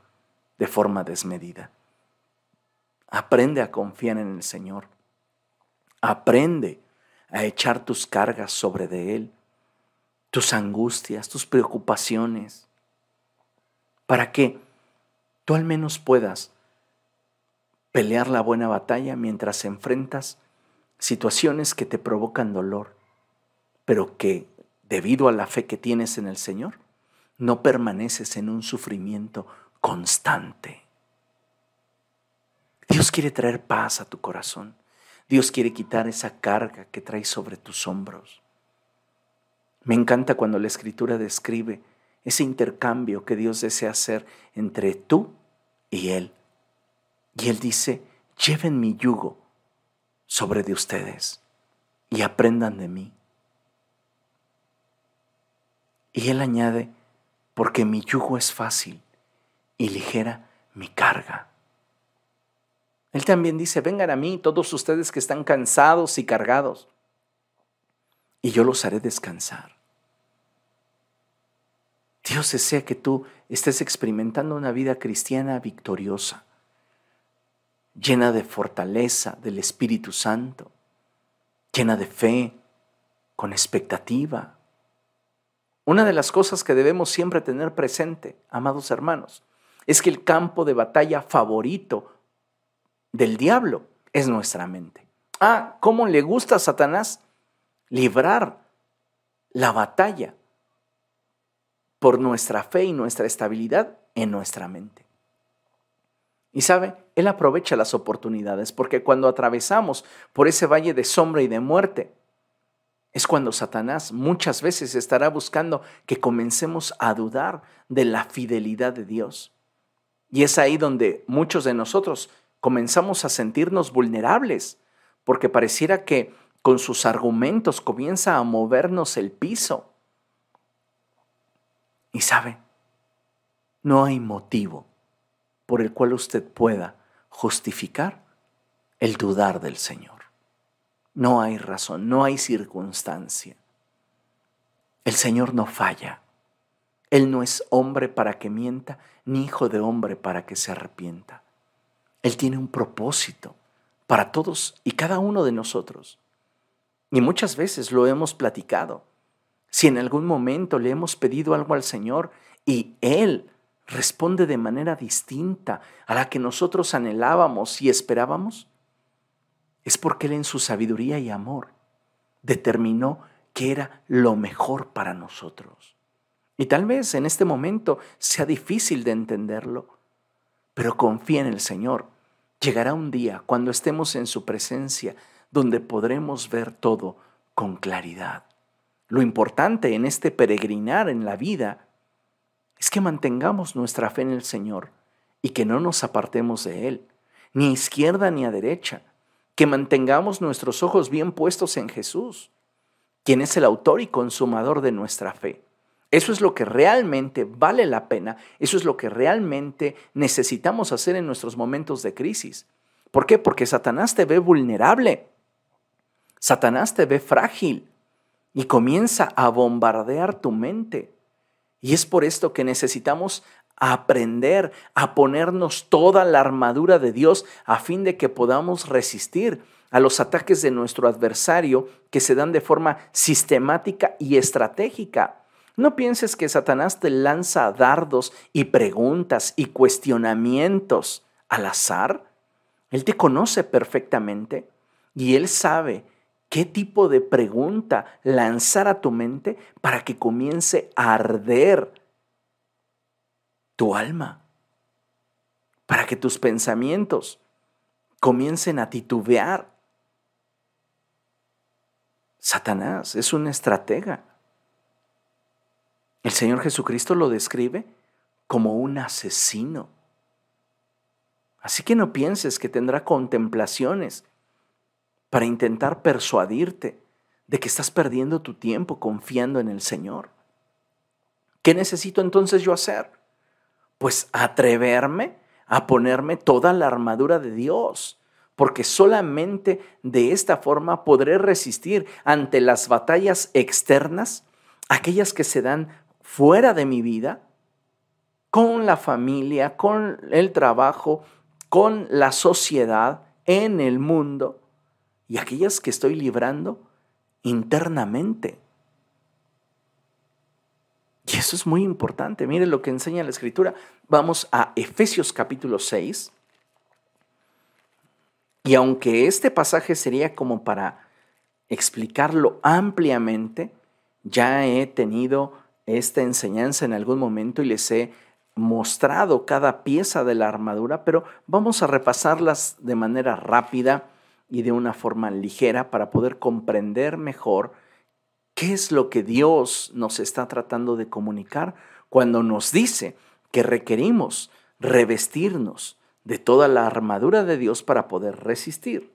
de forma desmedida. Aprende a confiar en el Señor. Aprende a echar tus cargas sobre de Él, tus angustias, tus preocupaciones, para que tú al menos puedas pelear la buena batalla mientras enfrentas situaciones que te provocan dolor, pero que debido a la fe que tienes en el Señor, no permaneces en un sufrimiento constante. Dios quiere traer paz a tu corazón. Dios quiere quitar esa carga que traes sobre tus hombros. Me encanta cuando la escritura describe ese intercambio que Dios desea hacer entre tú y Él. Y Él dice, lleven mi yugo sobre de ustedes y aprendan de mí. Y Él añade, porque mi yugo es fácil y ligera mi carga. Él también dice, vengan a mí todos ustedes que están cansados y cargados, y yo los haré descansar. Dios desea que tú estés experimentando una vida cristiana victoriosa, llena de fortaleza del Espíritu Santo, llena de fe, con expectativa. Una de las cosas que debemos siempre tener presente, amados hermanos, es que el campo de batalla favorito del diablo es nuestra mente. Ah, ¿cómo le gusta a Satanás librar la batalla por nuestra fe y nuestra estabilidad en nuestra mente? Y sabe, Él aprovecha las oportunidades porque cuando atravesamos por ese valle de sombra y de muerte, es cuando Satanás muchas veces estará buscando que comencemos a dudar de la fidelidad de Dios. Y es ahí donde muchos de nosotros comenzamos a sentirnos vulnerables, porque pareciera que con sus argumentos comienza a movernos el piso. Y sabe, no hay motivo por el cual usted pueda justificar el dudar del Señor. No hay razón, no hay circunstancia. El Señor no falla. Él no es hombre para que mienta, ni hijo de hombre para que se arrepienta. Él tiene un propósito para todos y cada uno de nosotros. Y muchas veces lo hemos platicado. Si en algún momento le hemos pedido algo al Señor y Él responde de manera distinta a la que nosotros anhelábamos y esperábamos, es porque Él en su sabiduría y amor determinó que era lo mejor para nosotros. Y tal vez en este momento sea difícil de entenderlo, pero confía en el Señor. Llegará un día cuando estemos en su presencia donde podremos ver todo con claridad. Lo importante en este peregrinar en la vida es que mantengamos nuestra fe en el Señor y que no nos apartemos de Él, ni a izquierda ni a derecha, que mantengamos nuestros ojos bien puestos en Jesús, quien es el autor y consumador de nuestra fe. Eso es lo que realmente vale la pena, eso es lo que realmente necesitamos hacer en nuestros momentos de crisis. ¿Por qué? Porque Satanás te ve vulnerable, Satanás te ve frágil y comienza a bombardear tu mente. Y es por esto que necesitamos aprender a ponernos toda la armadura de Dios a fin de que podamos resistir a los ataques de nuestro adversario que se dan de forma sistemática y estratégica. No pienses que Satanás te lanza dardos y preguntas y cuestionamientos al azar. Él te conoce perfectamente y él sabe qué tipo de pregunta lanzar a tu mente para que comience a arder tu alma, para que tus pensamientos comiencen a titubear. Satanás es un estratega. El Señor Jesucristo lo describe como un asesino. Así que no pienses que tendrá contemplaciones para intentar persuadirte de que estás perdiendo tu tiempo confiando en el Señor. ¿Qué necesito entonces yo hacer? Pues atreverme a ponerme toda la armadura de Dios, porque solamente de esta forma podré resistir ante las batallas externas, aquellas que se dan fuera de mi vida, con la familia, con el trabajo, con la sociedad, en el mundo, y aquellas que estoy librando internamente. Y eso es muy importante. Mire lo que enseña la escritura. Vamos a Efesios capítulo 6. Y aunque este pasaje sería como para explicarlo ampliamente, ya he tenido esta enseñanza en algún momento y les he mostrado cada pieza de la armadura, pero vamos a repasarlas de manera rápida y de una forma ligera para poder comprender mejor qué es lo que Dios nos está tratando de comunicar cuando nos dice que requerimos revestirnos de toda la armadura de Dios para poder resistir.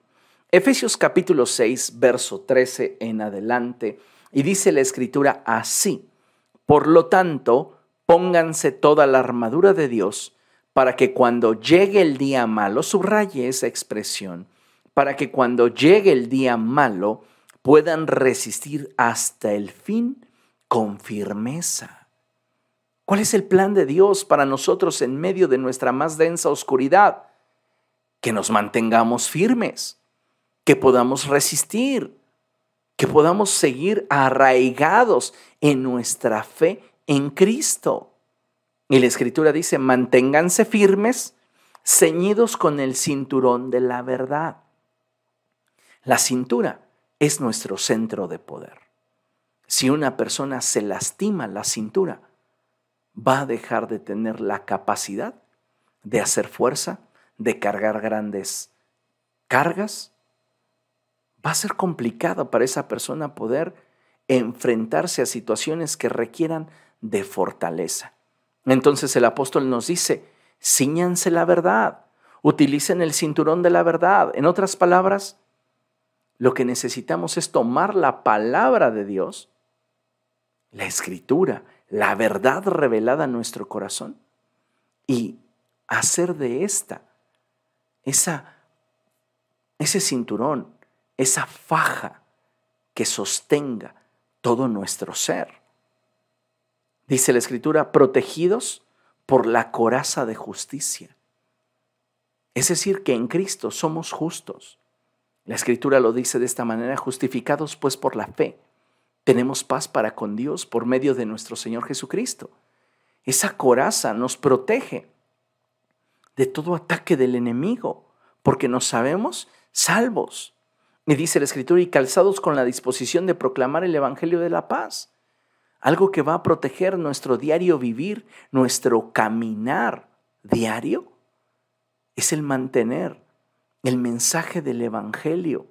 Efesios capítulo 6, verso 13 en adelante, y dice la escritura así, por lo tanto, pónganse toda la armadura de Dios para que cuando llegue el día malo, subraye esa expresión, para que cuando llegue el día malo puedan resistir hasta el fin con firmeza. ¿Cuál es el plan de Dios para nosotros en medio de nuestra más densa oscuridad? Que nos mantengamos firmes, que podamos resistir, que podamos seguir arraigados en nuestra fe en Cristo. Y la escritura dice, manténganse firmes, ceñidos con el cinturón de la verdad. La cintura es nuestro centro de poder. Si una persona se lastima la cintura, va a dejar de tener la capacidad de hacer fuerza, de cargar grandes cargas va a ser complicado para esa persona poder enfrentarse a situaciones que requieran de fortaleza. Entonces el apóstol nos dice, ciñanse la verdad, utilicen el cinturón de la verdad. En otras palabras, lo que necesitamos es tomar la palabra de Dios, la escritura, la verdad revelada en nuestro corazón y hacer de esta esa ese cinturón, esa faja que sostenga todo nuestro ser. Dice la escritura, protegidos por la coraza de justicia. Es decir, que en Cristo somos justos. La escritura lo dice de esta manera, justificados pues por la fe. tenemos paz para con Dios por medio de nuestro Señor Jesucristo. Esa coraza nos protege de todo ataque del enemigo, porque nos sabemos salvos. Y dice la Escritura, y calzados con la disposición de proclamar el Evangelio de la paz. Algo que va a proteger nuestro diario vivir, nuestro caminar diario, es el mantener el mensaje del Evangelio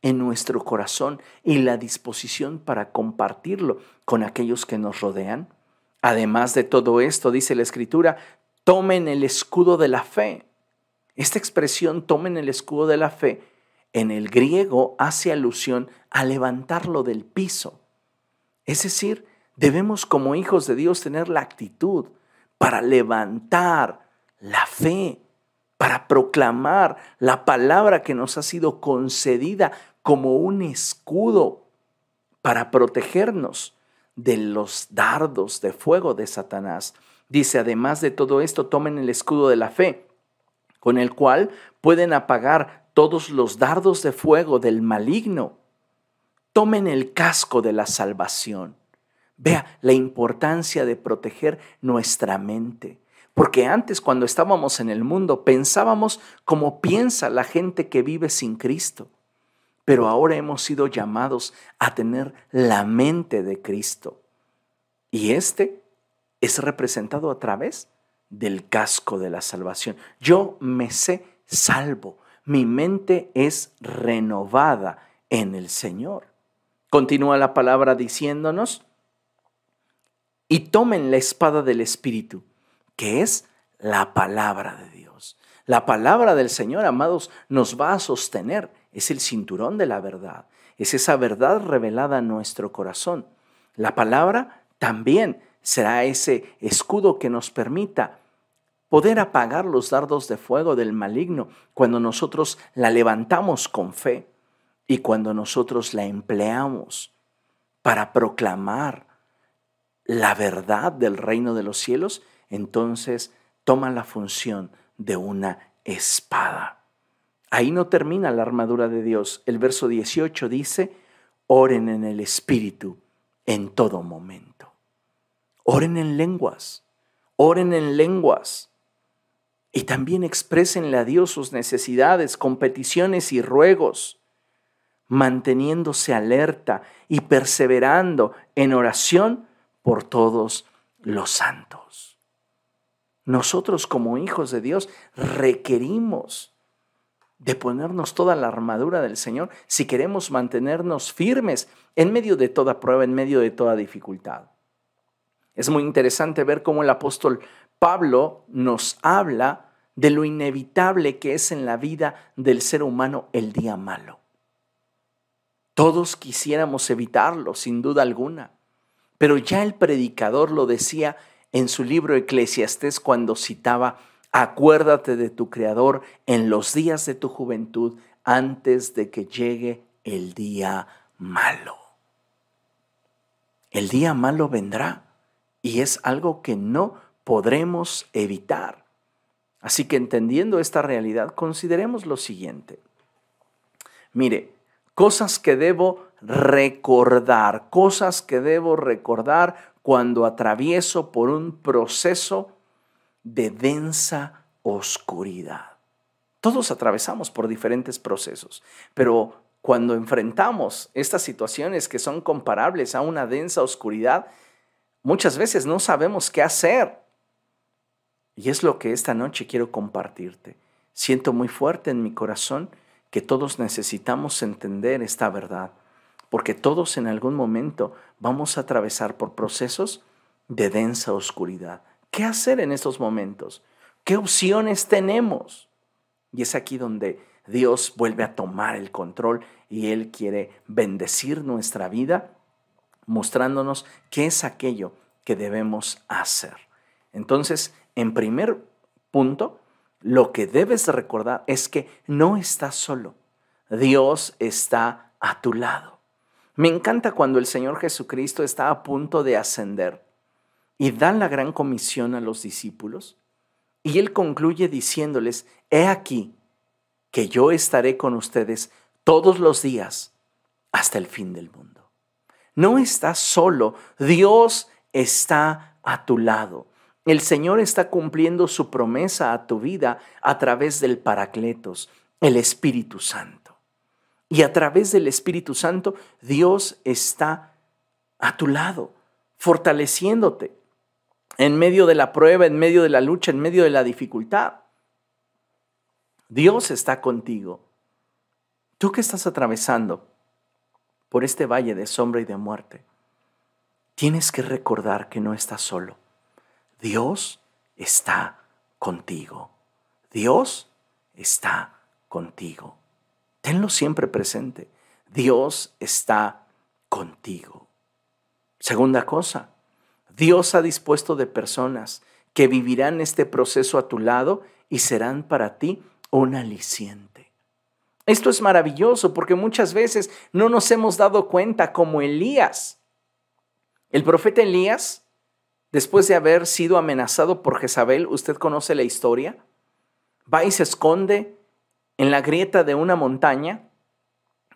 en nuestro corazón y la disposición para compartirlo con aquellos que nos rodean. Además de todo esto, dice la Escritura, tomen el escudo de la fe. Esta expresión, tomen el escudo de la fe, en el griego hace alusión a levantarlo del piso. Es decir, debemos como hijos de Dios tener la actitud para levantar la fe, para proclamar la palabra que nos ha sido concedida como un escudo para protegernos de los dardos de fuego de Satanás. Dice, además de todo esto, tomen el escudo de la fe, con el cual pueden apagar todos los dardos de fuego del maligno. Tomen el casco de la salvación. Vea la importancia de proteger nuestra mente. Porque antes cuando estábamos en el mundo pensábamos como piensa la gente que vive sin Cristo. Pero ahora hemos sido llamados a tener la mente de Cristo. Y este es representado a través del casco de la salvación. Yo me sé salvo. Mi mente es renovada en el Señor. Continúa la palabra diciéndonos, y tomen la espada del Espíritu, que es la palabra de Dios. La palabra del Señor, amados, nos va a sostener. Es el cinturón de la verdad. Es esa verdad revelada en nuestro corazón. La palabra también será ese escudo que nos permita poder apagar los dardos de fuego del maligno cuando nosotros la levantamos con fe y cuando nosotros la empleamos para proclamar la verdad del reino de los cielos entonces toma la función de una espada. Ahí no termina la armadura de Dios. El verso 18 dice, oren en el Espíritu en todo momento. Oren en lenguas, oren en lenguas. Y también expresenle a Dios sus necesidades, competiciones y ruegos, manteniéndose alerta y perseverando en oración por todos los santos. Nosotros como hijos de Dios requerimos de ponernos toda la armadura del Señor si queremos mantenernos firmes en medio de toda prueba, en medio de toda dificultad. Es muy interesante ver cómo el apóstol Pablo nos habla de lo inevitable que es en la vida del ser humano el día malo. Todos quisiéramos evitarlo, sin duda alguna, pero ya el predicador lo decía en su libro Eclesiastés cuando citaba, acuérdate de tu Creador en los días de tu juventud antes de que llegue el día malo. El día malo vendrá y es algo que no podremos evitar. Así que entendiendo esta realidad, consideremos lo siguiente. Mire, cosas que debo recordar, cosas que debo recordar cuando atravieso por un proceso de densa oscuridad. Todos atravesamos por diferentes procesos, pero cuando enfrentamos estas situaciones que son comparables a una densa oscuridad, muchas veces no sabemos qué hacer. Y es lo que esta noche quiero compartirte. Siento muy fuerte en mi corazón que todos necesitamos entender esta verdad porque todos en algún momento vamos a atravesar por procesos de densa oscuridad. ¿Qué hacer en estos momentos? ¿Qué opciones tenemos? Y es aquí donde Dios vuelve a tomar el control y Él quiere bendecir nuestra vida mostrándonos qué es aquello que debemos hacer. Entonces, en primer punto, lo que debes recordar es que no estás solo. Dios está a tu lado. Me encanta cuando el Señor Jesucristo está a punto de ascender y da la gran comisión a los discípulos y él concluye diciéndoles, he aquí que yo estaré con ustedes todos los días hasta el fin del mundo. No estás solo, Dios está a tu lado. El Señor está cumpliendo su promesa a tu vida a través del Paracletos, el Espíritu Santo. Y a través del Espíritu Santo, Dios está a tu lado, fortaleciéndote en medio de la prueba, en medio de la lucha, en medio de la dificultad. Dios está contigo. Tú que estás atravesando por este valle de sombra y de muerte, tienes que recordar que no estás solo. Dios está contigo. Dios está contigo. Tenlo siempre presente. Dios está contigo. Segunda cosa, Dios ha dispuesto de personas que vivirán este proceso a tu lado y serán para ti un aliciente. Esto es maravilloso porque muchas veces no nos hemos dado cuenta como Elías. El profeta Elías, después de haber sido amenazado por Jezabel, usted conoce la historia, va y se esconde en la grieta de una montaña.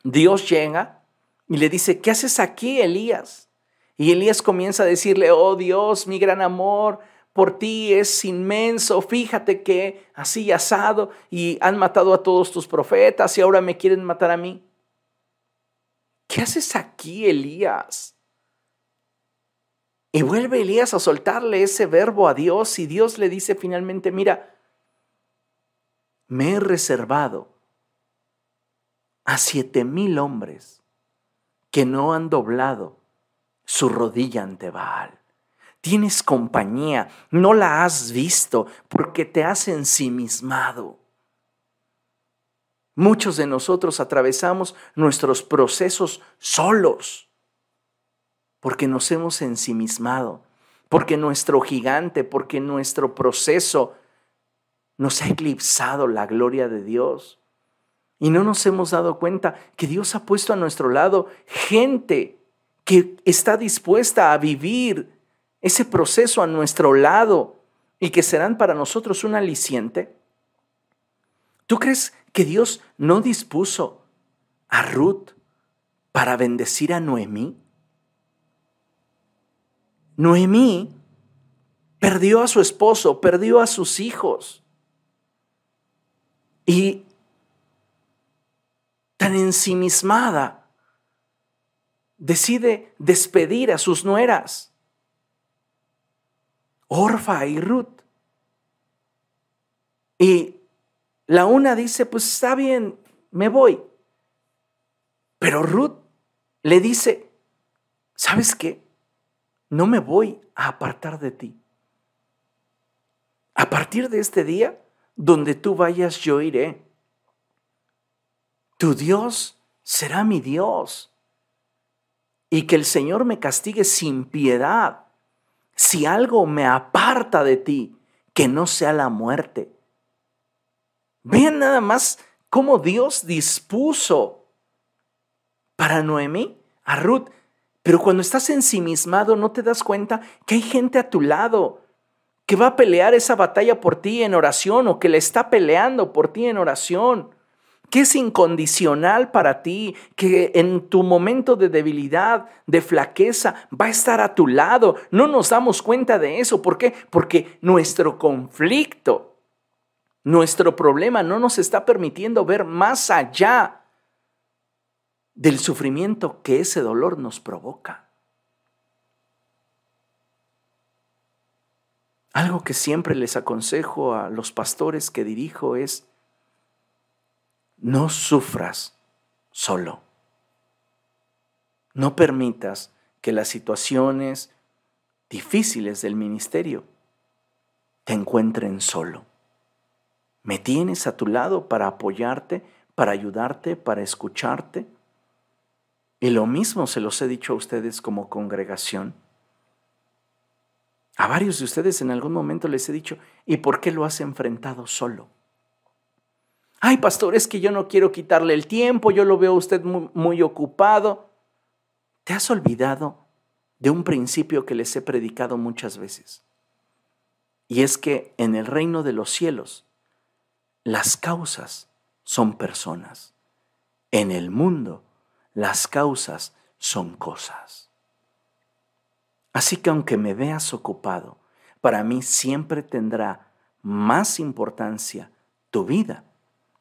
Dios llega y le dice, ¿qué haces aquí, Elías? Y Elías comienza a decirle, oh Dios, mi gran amor, por ti es inmenso, fíjate que así asado y han matado a todos tus profetas y ahora me quieren matar a mí. ¿Qué haces aquí, Elías? Y vuelve Elías a soltarle ese verbo a Dios y Dios le dice finalmente, mira, me he reservado a siete mil hombres que no han doblado su rodilla ante Baal tienes compañía, no la has visto porque te has ensimismado. Muchos de nosotros atravesamos nuestros procesos solos porque nos hemos ensimismado, porque nuestro gigante, porque nuestro proceso nos ha eclipsado la gloria de Dios. Y no nos hemos dado cuenta que Dios ha puesto a nuestro lado gente que está dispuesta a vivir ese proceso a nuestro lado y que serán para nosotros un aliciente? ¿Tú crees que Dios no dispuso a Ruth para bendecir a Noemí? Noemí perdió a su esposo, perdió a sus hijos. Y tan ensimismada, decide despedir a sus nueras. Orfa y Ruth. Y la una dice, pues está bien, me voy. Pero Ruth le dice, ¿sabes qué? No me voy a apartar de ti. A partir de este día, donde tú vayas, yo iré. Tu Dios será mi Dios. Y que el Señor me castigue sin piedad si algo me aparta de ti, que no sea la muerte. Vean nada más cómo Dios dispuso para Noemí, a Ruth. Pero cuando estás ensimismado no te das cuenta que hay gente a tu lado que va a pelear esa batalla por ti en oración o que le está peleando por ti en oración que es incondicional para ti, que en tu momento de debilidad, de flaqueza, va a estar a tu lado. No nos damos cuenta de eso. ¿Por qué? Porque nuestro conflicto, nuestro problema no nos está permitiendo ver más allá del sufrimiento que ese dolor nos provoca. Algo que siempre les aconsejo a los pastores que dirijo es, no sufras solo. No permitas que las situaciones difíciles del ministerio te encuentren solo. Me tienes a tu lado para apoyarte, para ayudarte, para escucharte. Y lo mismo se los he dicho a ustedes como congregación. A varios de ustedes en algún momento les he dicho, ¿y por qué lo has enfrentado solo? ay pastor, es que yo no quiero quitarle el tiempo, yo lo veo a usted muy, ocupado. ¿Te has olvidado de un principio que les he predicado muchas veces? Y es que en el reino de los cielos las causas son personas. En el mundo las causas son cosas. Así que aunque me veas ocupado, para mí siempre tendrá más importancia tu vida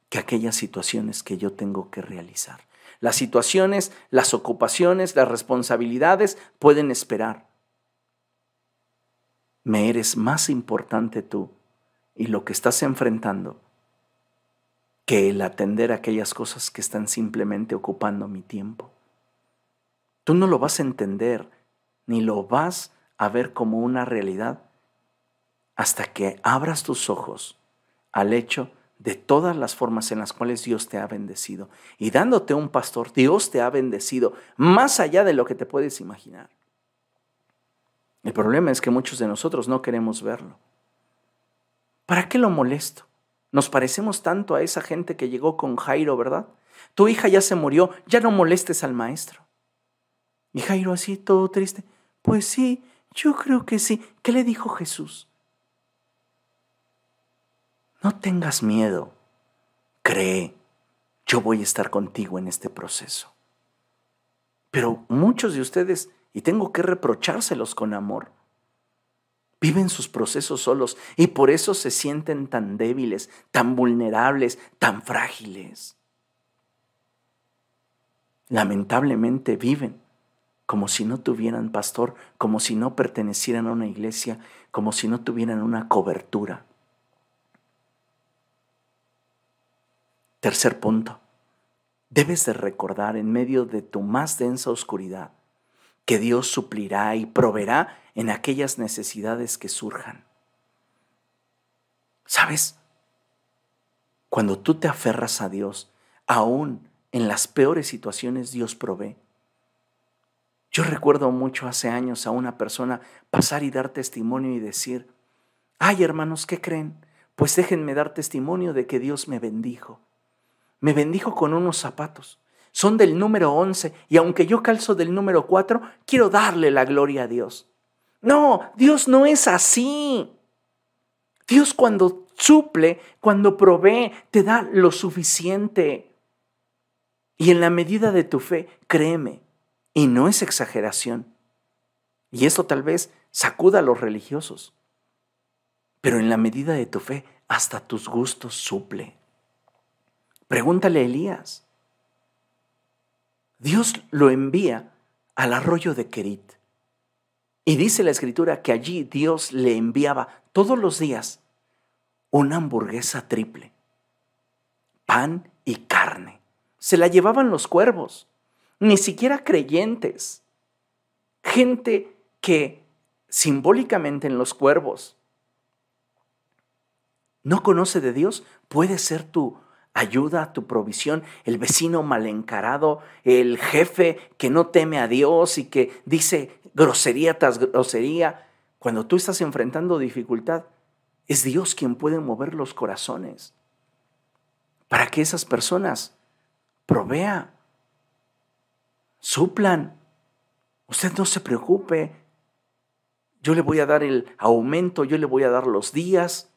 que aquellas situaciones que yo tengo que realizar. Las situaciones, las ocupaciones, las responsabilidades pueden esperar. Me eres más importante tú y lo que estás enfrentando que el atender aquellas cosas que están simplemente ocupando mi tiempo. Tú no lo vas a entender ni lo vas a ver como una realidad hasta que abras tus ojos al hecho de todas las formas en las cuales Dios te ha bendecido. Y dándote un pastor, Dios te ha bendecido más allá de lo que te puedes imaginar. El problema es que muchos de nosotros no queremos verlo. ¿Para qué lo molesto? Nos parecemos tanto a esa gente que llegó con Jairo, ¿verdad? Tu hija ya se murió, ya no molestes al maestro. Y Jairo así, todo triste. Pues sí, yo creo que sí. ¿Qué le dijo Jesús? No tengas miedo, cree, yo voy a estar contigo en este proceso. Pero muchos de ustedes, y tengo que reprochárselos con amor, viven sus procesos solos y por eso se sienten tan débiles, tan vulnerables, tan frágiles. Lamentablemente viven como si no tuvieran pastor, como si no pertenecieran a una iglesia, como si no tuvieran una cobertura. Tercer punto, debes de recordar en medio de tu más densa oscuridad que Dios suplirá y proveerá en aquellas necesidades que surjan. ¿Sabes? Cuando tú te aferras a Dios, aún en las peores situaciones Dios provee. Yo recuerdo mucho hace años a una persona pasar y dar testimonio y decir, ay hermanos, ¿qué creen? Pues déjenme dar testimonio de que Dios me bendijo me bendijo con unos zapatos. Son del número 11 y aunque yo calzo del número 4, quiero darle la gloria a Dios. No, Dios no es así. Dios cuando suple, cuando provee, te da lo suficiente. Y en la medida de tu fe, créeme, y no es exageración. Y esto tal vez sacuda a los religiosos. Pero en la medida de tu fe, hasta tus gustos suple. Pregúntale a Elías. Dios lo envía al arroyo de Kerit. Y dice la escritura que allí Dios le enviaba todos los días una hamburguesa triple, pan y carne. Se la llevaban los cuervos, ni siquiera creyentes. Gente que simbólicamente en los cuervos no conoce de Dios, puede ser tu ayuda, tu provisión, el vecino mal encarado, el jefe que no teme a Dios y que dice grosería tras grosería. Cuando tú estás enfrentando dificultad, es Dios quien puede mover los corazones para que esas personas provea, suplan. Usted no se preocupe. Yo le voy a dar el aumento, yo le voy a dar los días.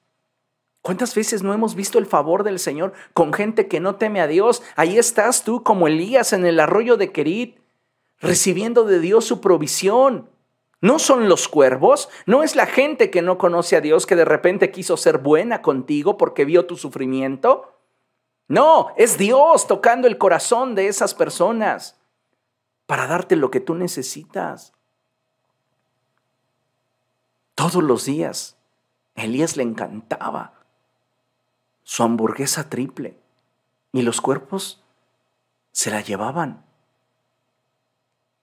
¿Cuántas veces no hemos visto el favor del Señor con gente que no teme a Dios? Ahí estás tú como Elías en el arroyo de Querit, recibiendo de Dios su provisión. No son los cuervos, no es la gente que no conoce a Dios que de repente quiso ser buena contigo porque vio tu sufrimiento. No, es Dios tocando el corazón de esas personas para darte lo que tú necesitas. Todos los días, Elías le encantaba su hamburguesa triple y los cuerpos se la llevaban.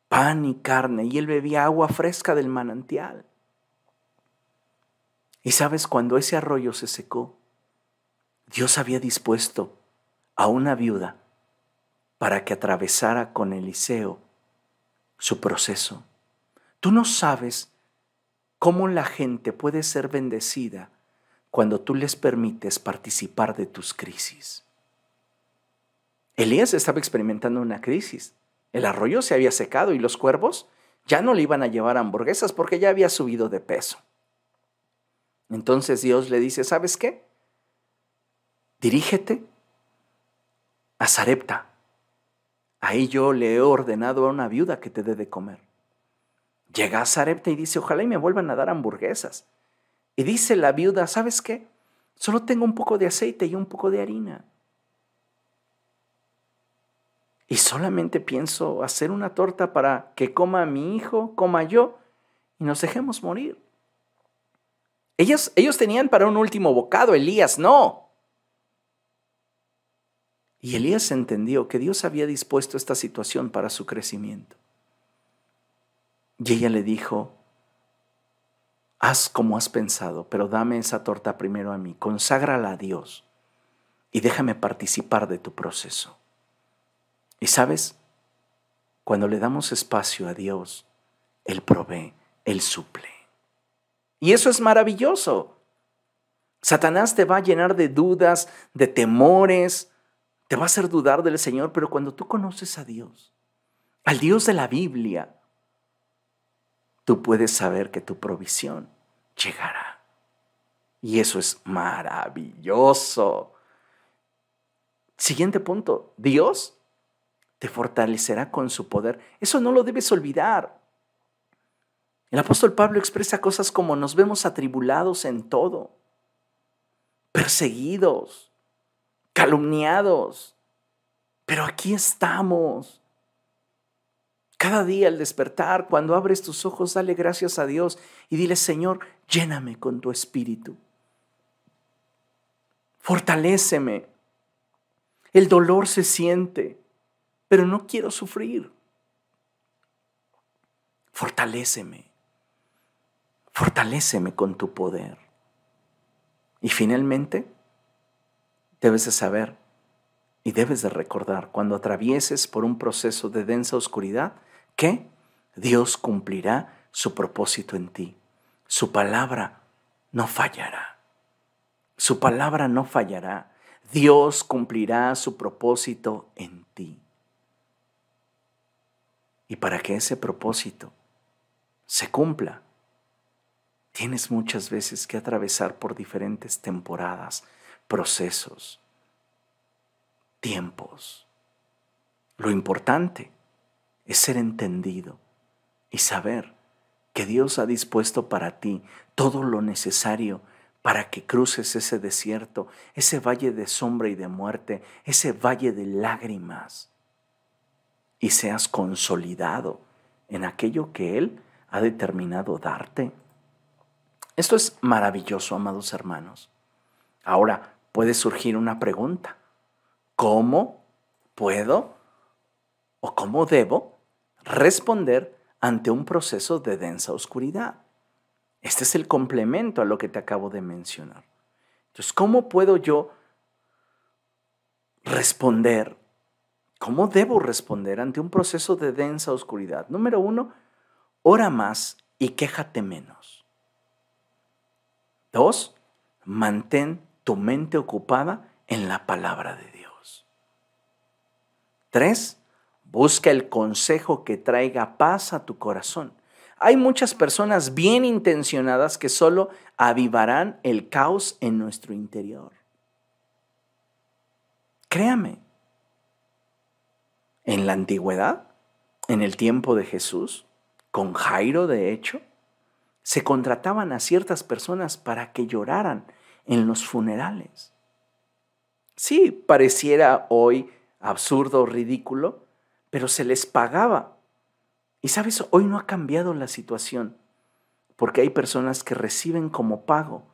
Pan y carne y él bebía agua fresca del manantial. Y sabes, cuando ese arroyo se secó, Dios había dispuesto a una viuda para que atravesara con Eliseo su proceso. Tú no sabes cómo la gente puede ser bendecida cuando tú les permites participar de tus crisis. Elías estaba experimentando una crisis. El arroyo se había secado y los cuervos ya no le iban a llevar hamburguesas porque ya había subido de peso. Entonces Dios le dice, ¿sabes qué? Dirígete a Sarepta. Ahí yo le he ordenado a una viuda que te dé de comer. Llega a Sarepta y dice, ojalá y me vuelvan a dar hamburguesas. Y dice la viuda, ¿sabes qué? Solo tengo un poco de aceite y un poco de harina. Y solamente pienso hacer una torta para que coma mi hijo, coma yo, y nos dejemos morir. Ellos, ellos tenían para un último bocado, Elías no. Y Elías entendió que Dios había dispuesto esta situación para su crecimiento. Y ella le dijo, haz como has pensado, pero dame esa torta primero a mí, conságrala a Dios y déjame participar de tu proceso. Y sabes, cuando le damos espacio a Dios, Él provee, Él suple. Y eso es maravilloso. Satanás te va a llenar de dudas, de temores, te va a hacer dudar del Señor, pero cuando tú conoces a Dios, al Dios de la Biblia, tú puedes saber que tu provisión llegará. Y eso es maravilloso. Siguiente punto, Dios te fortalecerá con su poder. Eso no lo debes olvidar. El apóstol Pablo expresa cosas como nos vemos atribulados en todo, perseguidos, calumniados, pero aquí estamos. Cada día al despertar, cuando abres tus ojos, dale gracias a Dios y dile, Señor, lléname con tu espíritu. Fortaléceme. El dolor se siente, pero no quiero sufrir. Fortaléceme. Fortaléceme con tu poder. Y finalmente, debes de saber y debes de recordar cuando atravieses por un proceso de densa oscuridad que Dios cumplirá su propósito en ti. Su palabra no fallará. Su palabra no fallará. Dios cumplirá su propósito en ti. Y para que ese propósito se cumpla, tienes muchas veces que atravesar por diferentes temporadas, procesos, tiempos. Lo importante es ser entendido y saber que Dios ha dispuesto para ti todo lo necesario para que cruces ese desierto, ese valle de sombra y de muerte, ese valle de lágrimas y seas consolidado en aquello que Él ha determinado darte. Esto es maravilloso, amados hermanos. Ahora puede surgir una pregunta. ¿Cómo puedo o cómo debo responder ante un proceso de densa oscuridad? Este es el complemento a lo que te acabo de mencionar. Entonces, ¿cómo puedo yo responder ¿Cómo debo responder ante un proceso de densa oscuridad? Número uno, ora más y quéjate menos. Dos, mantén tu mente ocupada en la palabra de Dios. Tres, busca el consejo que traiga paz a tu corazón. Hay muchas personas bien intencionadas que solo avivarán el caos en nuestro interior. Créame, en la antigüedad, en el tiempo de Jesús, con Jairo de hecho, se contrataban a ciertas personas para que lloraran en los funerales. Sí, pareciera hoy absurdo ridículo, pero se les pagaba. Y sabes, hoy no ha cambiado la situación, porque hay personas que reciben como pago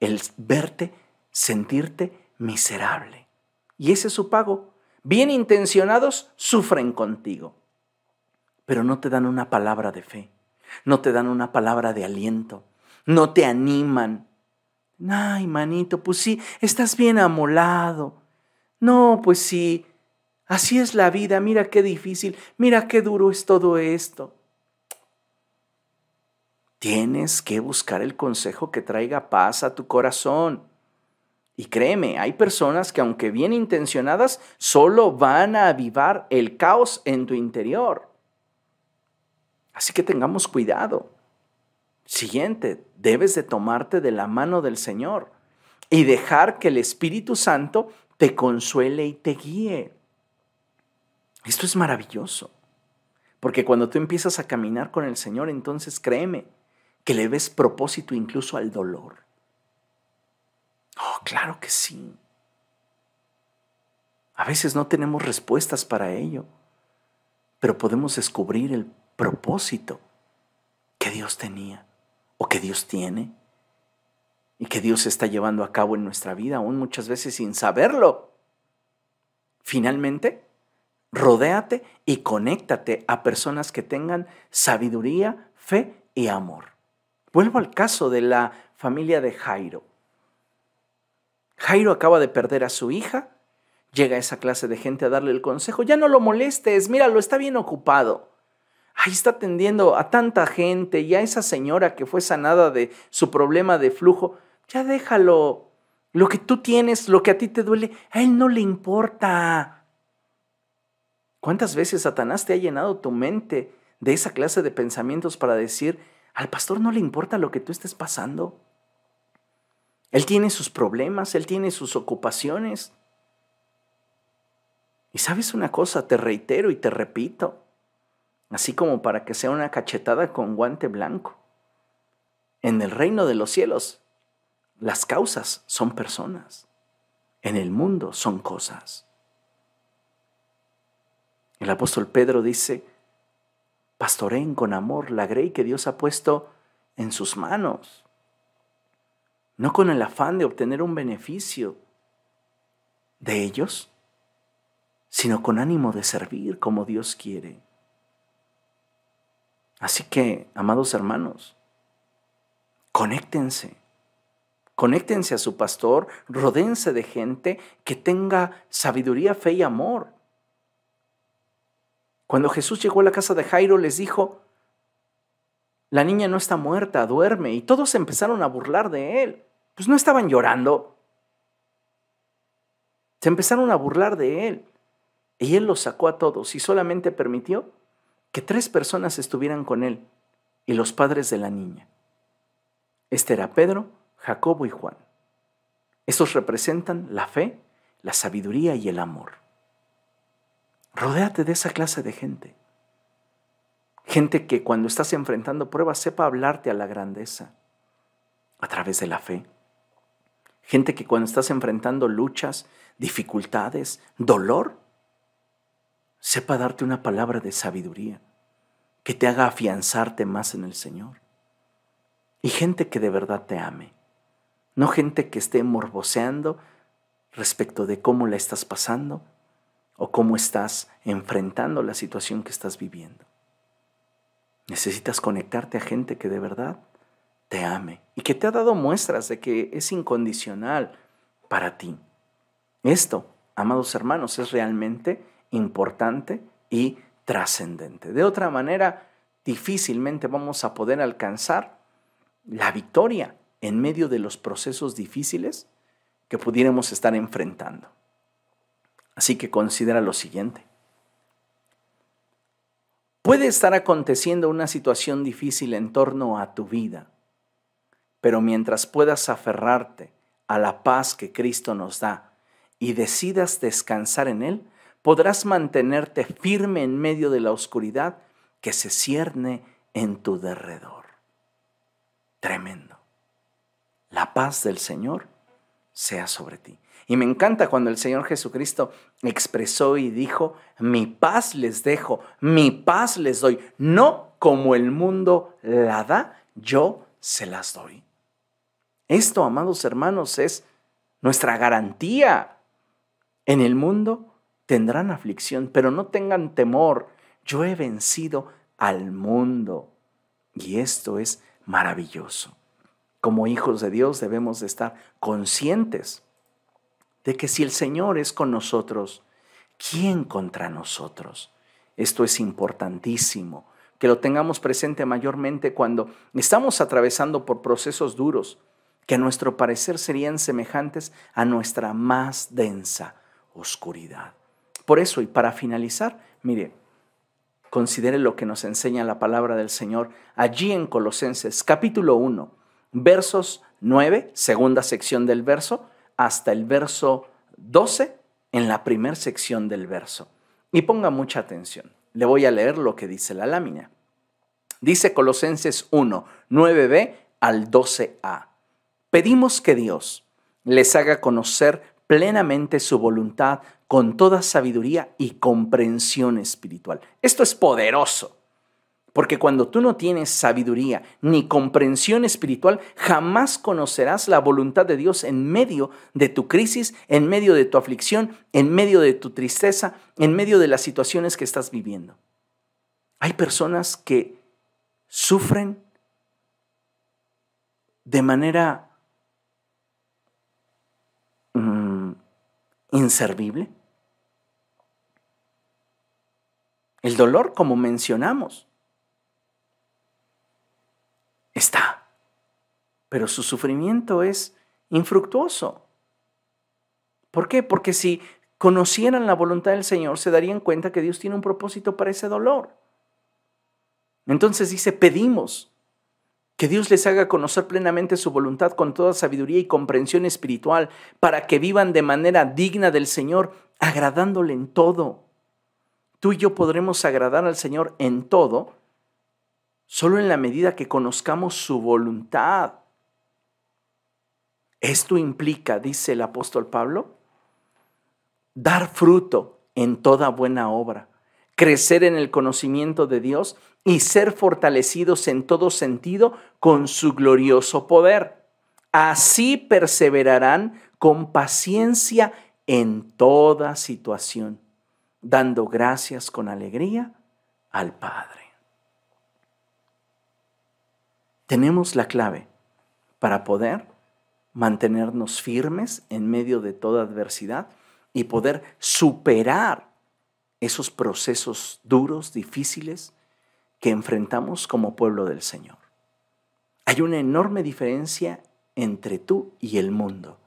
el verte, sentirte miserable. Y ese es su pago bien intencionados, sufren contigo, pero no te dan una palabra de fe, no te dan una palabra de aliento, no te animan. Ay, manito, pues sí, estás bien amolado. No, pues sí, así es la vida, mira qué difícil, mira qué duro es todo esto. Tienes que buscar el consejo que traiga paz a tu corazón. Y créeme, hay personas que aunque bien intencionadas, solo van a avivar el caos en tu interior. Así que tengamos cuidado. Siguiente, debes de tomarte de la mano del Señor y dejar que el Espíritu Santo te consuele y te guíe. Esto es maravilloso. Porque cuando tú empiezas a caminar con el Señor, entonces créeme que le ves propósito incluso al dolor. Oh, claro que sí. A veces no tenemos respuestas para ello, pero podemos descubrir el propósito que Dios tenía o que Dios tiene y que Dios está llevando a cabo en nuestra vida, aún muchas veces sin saberlo. Finalmente, rodéate y conéctate a personas que tengan sabiduría, fe y amor. Vuelvo al caso de la familia de Jairo. Jairo acaba de perder a su hija, llega esa clase de gente a darle el consejo, ya no lo molestes, míralo, está bien ocupado. Ahí está atendiendo a tanta gente y a esa señora que fue sanada de su problema de flujo ya déjalo. Lo que tú tienes, lo que a ti te duele, a él no le importa. ¿Cuántas veces Satanás te ha llenado tu mente de esa clase de pensamientos para decir, al pastor no le importa lo que tú estés pasando? Él tiene sus problemas, él tiene sus ocupaciones. Y sabes una cosa, te reitero y te repito, así como para que sea una cachetada con guante blanco. En el reino de los cielos las causas son personas. En el mundo son cosas. El apóstol Pedro dice, pastoreen con amor la grey que Dios ha puesto en sus manos, no con el afán de obtener un beneficio de ellos, sino con ánimo de servir como Dios quiere. Así que, amados hermanos, conéctense Conéctense a su pastor, rodéense de gente que tenga sabiduría, fe y amor. Cuando Jesús llegó a la casa de Jairo, les dijo, la niña no está muerta, duerme, y todos empezaron a burlar de él. Pues no estaban llorando. Se empezaron a burlar de él. Y él los sacó a todos y solamente permitió que tres personas estuvieran con él y los padres de la niña. Este era Pedro, Jacobo y Juan. Estos representan la fe, la sabiduría y el amor. Rodéate de esa clase de gente. Gente que cuando estás enfrentando pruebas sepa hablarte a la grandeza a través de la fe. Gente que cuando estás enfrentando luchas, dificultades, dolor, sepa darte una palabra de sabiduría que te haga afianzarte más en el Señor. Y gente que de verdad te ame no gente que esté morboseando respecto de cómo la estás pasando o cómo estás enfrentando la situación que estás viviendo. Necesitas conectarte a gente que de verdad te ame y que te ha dado muestras de que es incondicional para ti. Esto, amados hermanos, es realmente importante y trascendente. De otra manera, difícilmente vamos a poder alcanzar la victoria en medio de los procesos difíciles que pudiéramos estar enfrentando. Así que considera lo siguiente. Puede estar aconteciendo una situación difícil en torno a tu vida, pero mientras puedas aferrarte a la paz que Cristo nos da y decidas descansar en Él, podrás mantenerte firme en medio de la oscuridad que se cierne en tu derredor. Tremendo la paz del Señor sea sobre ti. Y me encanta cuando el Señor Jesucristo expresó y dijo, mi paz les dejo, mi paz les doy, no como el mundo la da, yo se las doy. Esto, amados hermanos, es nuestra garantía. En el mundo tendrán aflicción, pero no tengan temor. Yo he vencido al mundo. Y esto es maravilloso como hijos de Dios debemos de estar conscientes de que si el Señor es con nosotros, ¿quién contra nosotros? Esto es importantísimo, que lo tengamos presente mayormente cuando estamos atravesando por procesos duros, que a nuestro parecer serían semejantes a nuestra más densa oscuridad. Por eso, y para finalizar, mire, considere lo que nos enseña la palabra del Señor allí en Colosenses capítulo 1, versos 9, segunda sección del verso, hasta el verso 12 en la primera sección del verso. Y ponga mucha atención. le voy a leer lo que dice la lámina. Dice Colosenses 1, 9b al 12a. Pedimos que Dios les haga conocer plenamente su voluntad con toda sabiduría y comprensión espiritual. Esto es poderoso. Porque cuando tú no tienes sabiduría ni comprensión espiritual, jamás conocerás la voluntad de Dios en medio de tu crisis, en medio de tu aflicción, en medio de tu tristeza, en medio de las situaciones que estás viviendo. Hay personas que sufren de manera mm, inservible. El dolor, como mencionamos, está. Pero su sufrimiento es infructuoso. ¿Por qué? Porque si conocieran la voluntad del Señor, se darían cuenta que Dios tiene un propósito para ese dolor. Entonces dice, pedimos que Dios les haga conocer plenamente su voluntad con toda sabiduría y comprensión espiritual, para que vivan de manera digna del Señor, agradándole en todo. Tú y yo podremos agradar al Señor en todo solo en la medida que conozcamos su voluntad. Esto implica, dice el apóstol Pablo, dar fruto en toda buena obra, crecer en el conocimiento de Dios y ser fortalecidos en todo sentido con su glorioso poder. Así perseverarán con paciencia en toda situación, dando gracias con alegría al Padre. Tenemos la clave para poder mantenernos firmes en medio de toda adversidad y poder superar esos procesos duros, difíciles que enfrentamos como pueblo del Señor. Hay una enorme diferencia entre tú y el mundo.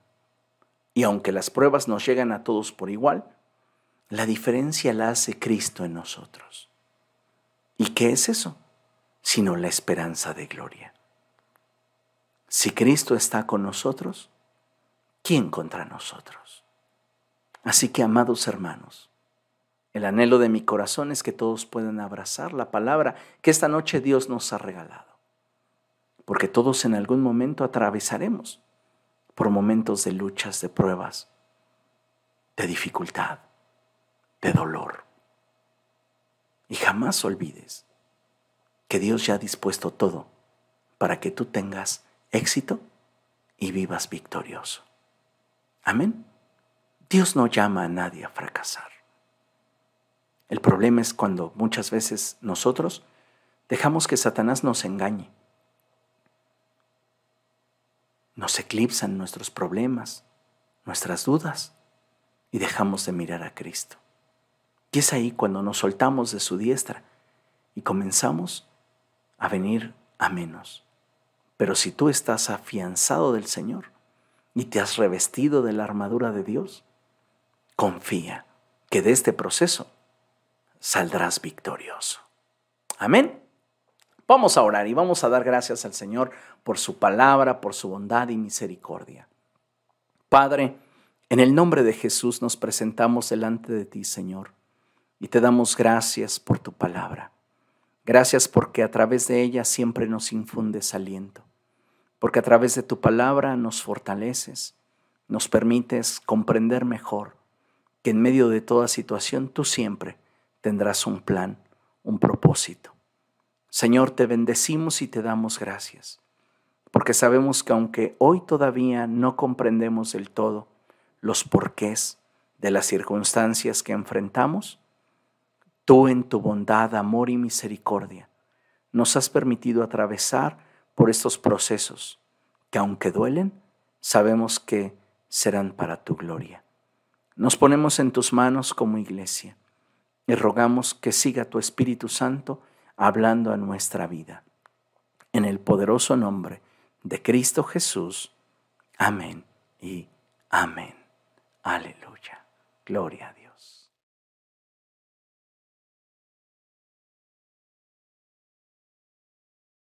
Y aunque las pruebas nos llegan a todos por igual, la diferencia la hace Cristo en nosotros. ¿Y qué es eso? Sino la esperanza de gloria. Si Cristo está con nosotros, ¿quién contra nosotros? Así que, amados hermanos, el anhelo de mi corazón es que todos puedan abrazar la palabra que esta noche Dios nos ha regalado. Porque todos en algún momento atravesaremos por momentos de luchas, de pruebas, de dificultad, de dolor. Y jamás olvides que Dios ya ha dispuesto todo para que tú tengas éxito y vivas victorioso. Amén. Dios no llama a nadie a fracasar. El problema es cuando muchas veces nosotros dejamos que Satanás nos engañe. Nos eclipsan nuestros problemas, nuestras dudas y dejamos de mirar a Cristo. Y es ahí cuando nos soltamos de su diestra y comenzamos a venir a menos. Pero si tú estás afianzado del Señor y te has revestido de la armadura de Dios, confía que de este proceso saldrás victorioso. Amén. Vamos a orar y vamos a dar gracias al Señor por su palabra, por su bondad y misericordia. Padre, en el nombre de Jesús nos presentamos delante de ti, Señor, y te damos gracias por tu palabra. Gracias porque a través de ella siempre nos infundes aliento, porque a través de tu palabra nos fortaleces, nos permites comprender mejor que en medio de toda situación tú siempre tendrás un plan, un propósito. Señor, te bendecimos y te damos gracias, porque sabemos que aunque hoy todavía no comprendemos del todo los porqués de las circunstancias que enfrentamos, Tú en tu bondad, amor y misericordia nos has permitido atravesar por estos procesos que aunque duelen, sabemos que serán para tu gloria. Nos ponemos en tus manos como iglesia y rogamos que siga tu Espíritu Santo hablando a nuestra vida. En el poderoso nombre de Cristo Jesús. Amén y amén. Aleluya. Gloria a Dios.